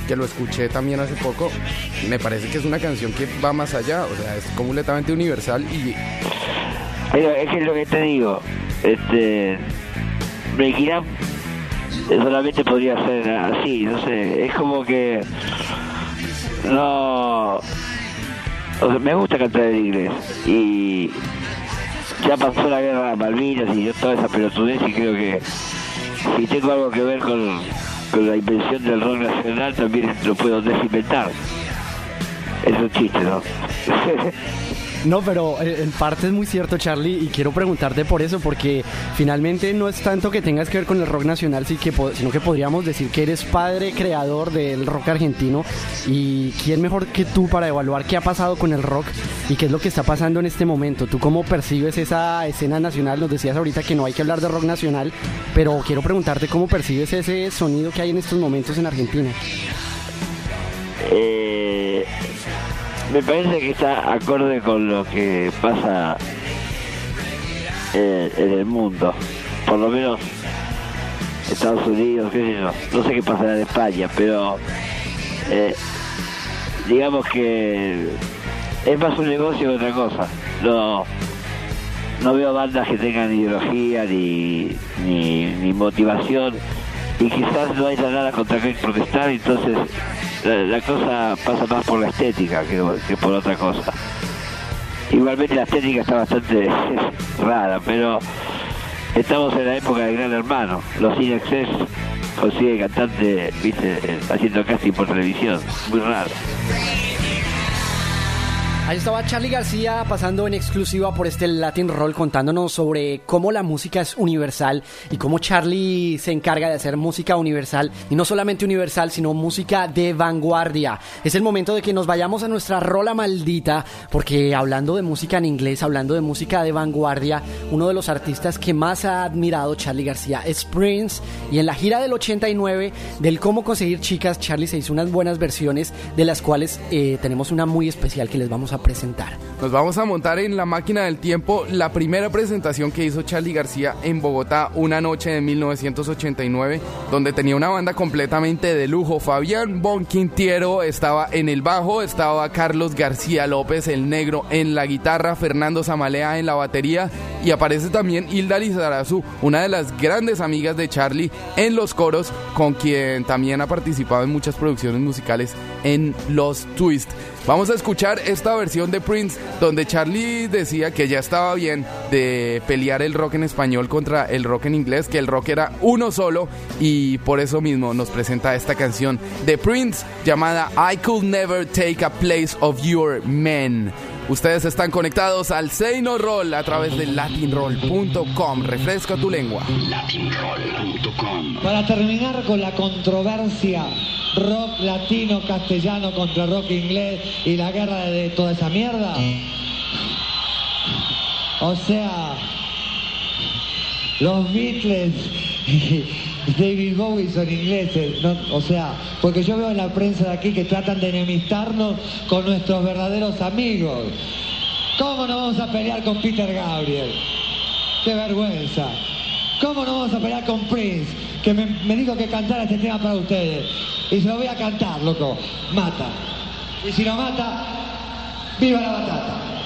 que lo escuché también hace poco, me parece que es una canción que va más allá. O sea, es completamente universal y Pero es que es lo que te digo, este Break It Up solamente podría ser así, no sé, es como que no me gusta cantar en inglés y ya pasó la guerra de Malvinas y yo toda esa pelotudez y creo que si tengo algo que ver con, con la invención del rock nacional también lo puedo desinventar. Es un chiste, ¿no? No, pero eh, en parte es muy cierto, Charlie, y quiero preguntarte por eso, porque finalmente no es tanto que tengas que ver con el rock nacional, sino que podríamos decir que eres padre creador del rock argentino. ¿Y quién mejor que tú para evaluar qué ha pasado con el rock y qué es lo que está pasando en este momento? ¿Tú cómo percibes esa escena nacional? Nos decías ahorita que no hay que hablar de rock nacional, pero quiero preguntarte cómo percibes ese sonido que hay en estos momentos en Argentina. Eh, me parece que está acorde con lo que pasa en, en el mundo. Por lo menos Estados Unidos, qué sé yo. No sé qué pasará en España, pero eh, digamos que es más un negocio que otra cosa. No, no veo bandas que tengan ideología ni, ni motivación y quizás no haya nada contra qué protestar, entonces la, cosa pasa más por la estética que, por otra cosa. Igualmente la estética está bastante rara, pero estamos en la época del gran hermano. Los Sin Access consiguen cantante, viste, haciendo casting por televisión. Muy raro. Ahí estaba Charlie García pasando en exclusiva por este Latin Roll contándonos sobre cómo la música es universal y cómo Charlie se encarga de hacer música universal y no solamente universal sino música de vanguardia. Es el momento de que nos vayamos a nuestra rola maldita porque hablando de música en inglés, hablando de música de vanguardia, uno de los artistas que más ha admirado Charlie García es Prince y en la gira del 89 del cómo conseguir chicas Charlie se hizo unas buenas versiones de las cuales eh, tenemos una muy especial que les vamos a presentar. Nos vamos a montar en la máquina del tiempo la primera presentación que hizo Charlie García en Bogotá una noche de 1989, donde tenía una banda completamente de lujo. Fabián Bonquintiero estaba en el bajo, estaba Carlos García López, el negro, en la guitarra, Fernando Zamalea en la batería y aparece también Hilda Lizarazu, una de las grandes amigas de Charlie, en los coros, con quien también ha participado en muchas producciones musicales en Los Twist. Vamos a escuchar esta versión de Prince donde Charlie decía que ya estaba bien de pelear el rock en español contra el rock en inglés, que el rock era uno solo y por eso mismo nos presenta esta canción de Prince llamada I Could Never Take a Place of Your Men. Ustedes están conectados al Seino Roll a través de latinroll.com. Refresca tu lengua. Latinroll.com. Para terminar con la controversia rock latino castellano contra rock inglés y la guerra de toda esa mierda. O sea, los Beatles David Bowie son ingleses, ¿no? o sea, porque yo veo en la prensa de aquí que tratan de enemistarnos con nuestros verdaderos amigos. ¿Cómo no vamos a pelear con Peter Gabriel? ¡Qué vergüenza! ¿Cómo no vamos a pelear con Prince? Que me, me dijo que cantara este tema para ustedes. Y se lo voy a cantar, loco. Mata. Y si no mata, viva la batata.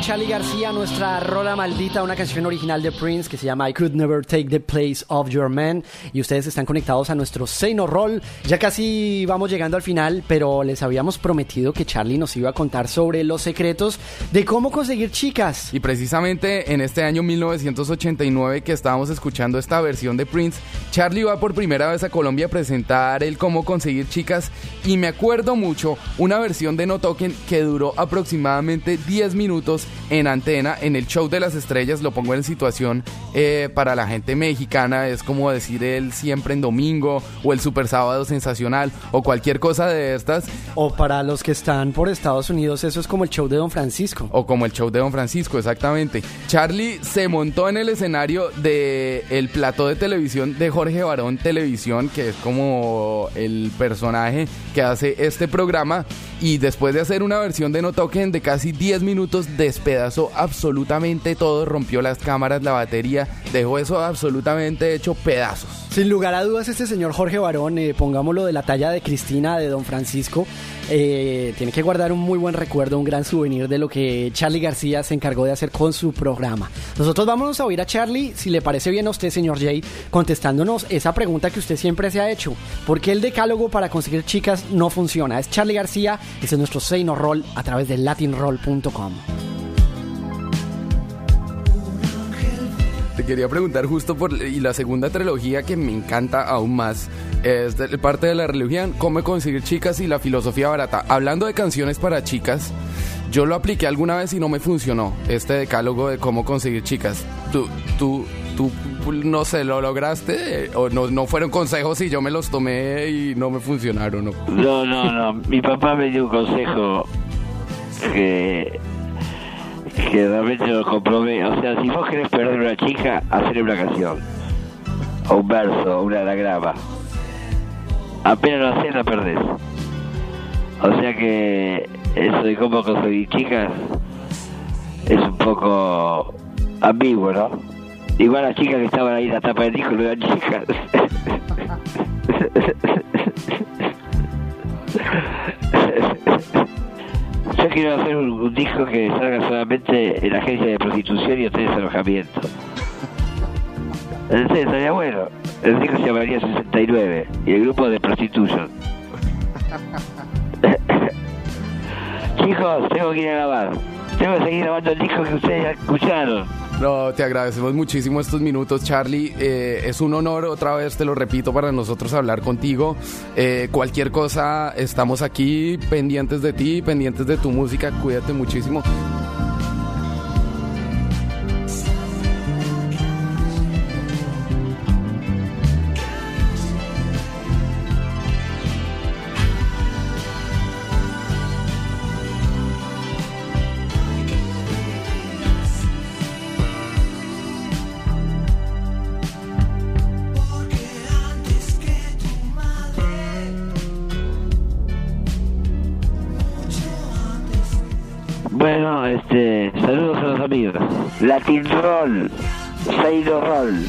Charlie García, nuestra rola maldita, una canción original de Prince que se llama I Could Never Take the Place of Your Man. Y ustedes están conectados a nuestro Seino Roll. Ya casi vamos llegando al final, pero les habíamos prometido que Charlie nos iba a contar sobre los secretos de cómo conseguir chicas. Y precisamente en este año 1989 que estábamos escuchando esta versión de Prince, Charlie va por primera vez a Colombia a presentar el cómo conseguir chicas y me acuerdo mucho una versión de No Token que duró aproximadamente 10 minutos en antena en el show de las estrellas, lo pongo en situación eh, para la gente mexicana, es como decir el siempre en domingo o el super sábado sensacional o cualquier cosa de estas. O para los que están por Estados Unidos, eso es como el show de Don Francisco. O como el show de Don Francisco, exactamente. Charlie se montó en el escenario de el plató de televisión de Jorge Barón Televisión, que es como el personaje que hace este programa. Y después de hacer una versión de No Token de casi 10 minutos, despedazó absolutamente todo, rompió las cámaras, la batería, dejó eso absolutamente hecho pedazos. Sin lugar a dudas, este señor Jorge Barón, eh, pongámoslo de la talla de Cristina, de Don Francisco, eh, tiene que guardar un muy buen recuerdo, un gran souvenir de lo que Charlie García se encargó de hacer con su programa. Nosotros vámonos a oír a Charlie, si le parece bien a usted, señor Jay, contestándonos esa pregunta que usted siempre se ha hecho. ¿Por qué el decálogo para conseguir chicas no funciona? Es Charlie García, ese es nuestro Seino Roll a través de latinroll.com. Te quería preguntar justo por y la segunda trilogía que me encanta aún más es de parte de la religión, cómo conseguir chicas y la filosofía barata. Hablando de canciones para chicas, yo lo apliqué alguna vez y no me funcionó. Este decálogo de cómo conseguir chicas. Tú, tú, tú, no sé, lo lograste o no, no fueron consejos y yo me los tomé y no me funcionaron. ¿no? No, no, no. Mi papá me dio un consejo que, que realmente lo comprobé. O sea, si vos querés perder una chica, hacerle una canción. O un verso, o un anagrama. Apenas lo haces, la perdés. O sea que eso de cómo conseguir chicas es un poco ambiguo, ¿no? Igual las chicas que estaban ahí en la tapa del disco no eran chicas. Yo quiero hacer un, disco que salga solamente en la agencia de prostitución y hoteles de alojamiento. En serio, estaría bueno. El disco se llamaría 69 y el grupo de Prostitution. Chicos, tengo que ir a grabar. Tengo que seguir grabando el disco que ustedes ya escucharon. No, te agradecemos muchísimo estos minutos, Charlie. Eh, es un honor, otra vez te lo repito, para nosotros hablar contigo. Eh, cualquier cosa, estamos aquí pendientes de ti, pendientes de tu música. Cuídate muchísimo. Saludos a los amigos. Latin Roll, Seido Roll.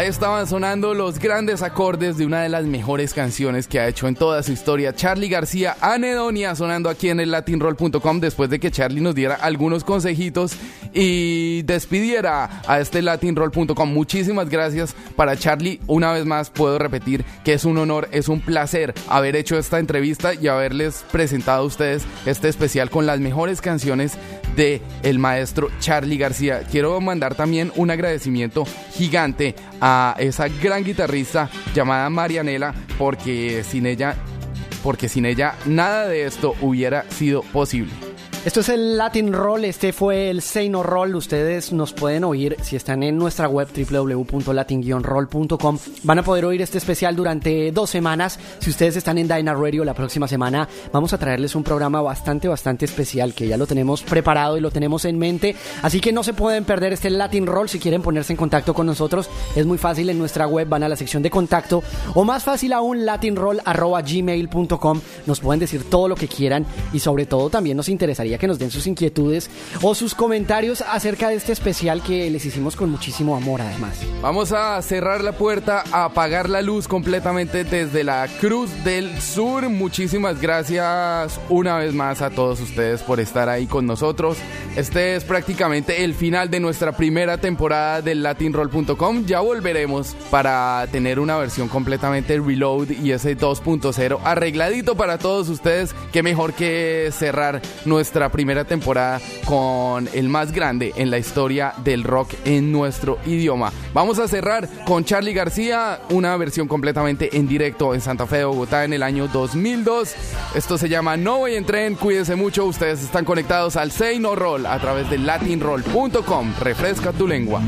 Ahí estaban sonando los grandes acordes de una de las mejores canciones que ha hecho en toda su historia. Charlie García, Anedonia, sonando aquí en el latinroll.com después de que Charlie nos diera algunos consejitos y despidiera a este latinroll.com. Muchísimas gracias para Charlie. Una vez más puedo repetir que es un honor, es un placer haber hecho esta entrevista y haberles presentado a ustedes este especial con las mejores canciones de el maestro Charlie García. Quiero mandar también un agradecimiento gigante a esa gran guitarrista llamada Marianela porque sin ella porque sin ella nada de esto hubiera sido posible. Esto es el Latin Roll, este fue el Seino Roll. Ustedes nos pueden oír si están en nuestra web www.latin-roll.com. Van a poder oír este especial durante dos semanas. Si ustedes están en Dyna Radio la próxima semana, vamos a traerles un programa bastante, bastante especial que ya lo tenemos preparado y lo tenemos en mente. Así que no se pueden perder este Latin Roll. Si quieren ponerse en contacto con nosotros, es muy fácil en nuestra web. Van a la sección de contacto o más fácil aún, latinroll.gmail.com. Nos pueden decir todo lo que quieran y sobre todo también nos interesaría que nos den sus inquietudes o sus comentarios acerca de este especial que les hicimos con muchísimo amor además. Vamos a cerrar la puerta, apagar la luz completamente desde la Cruz del Sur. Muchísimas gracias una vez más a todos ustedes por estar ahí con nosotros. Este es prácticamente el final de nuestra primera temporada del latinroll.com. Ya volveremos para tener una versión completamente reload y ese 2.0 arregladito para todos ustedes. Qué mejor que cerrar nuestra primera temporada con el más grande en la historia del rock en nuestro idioma. Vamos a cerrar con Charlie García, una versión completamente en directo en Santa Fe de Bogotá en el año 2002. Esto se llama No voy en tren, cuídense mucho, ustedes están conectados al Say No Roll a través de latinroll.com. Refresca tu lengua.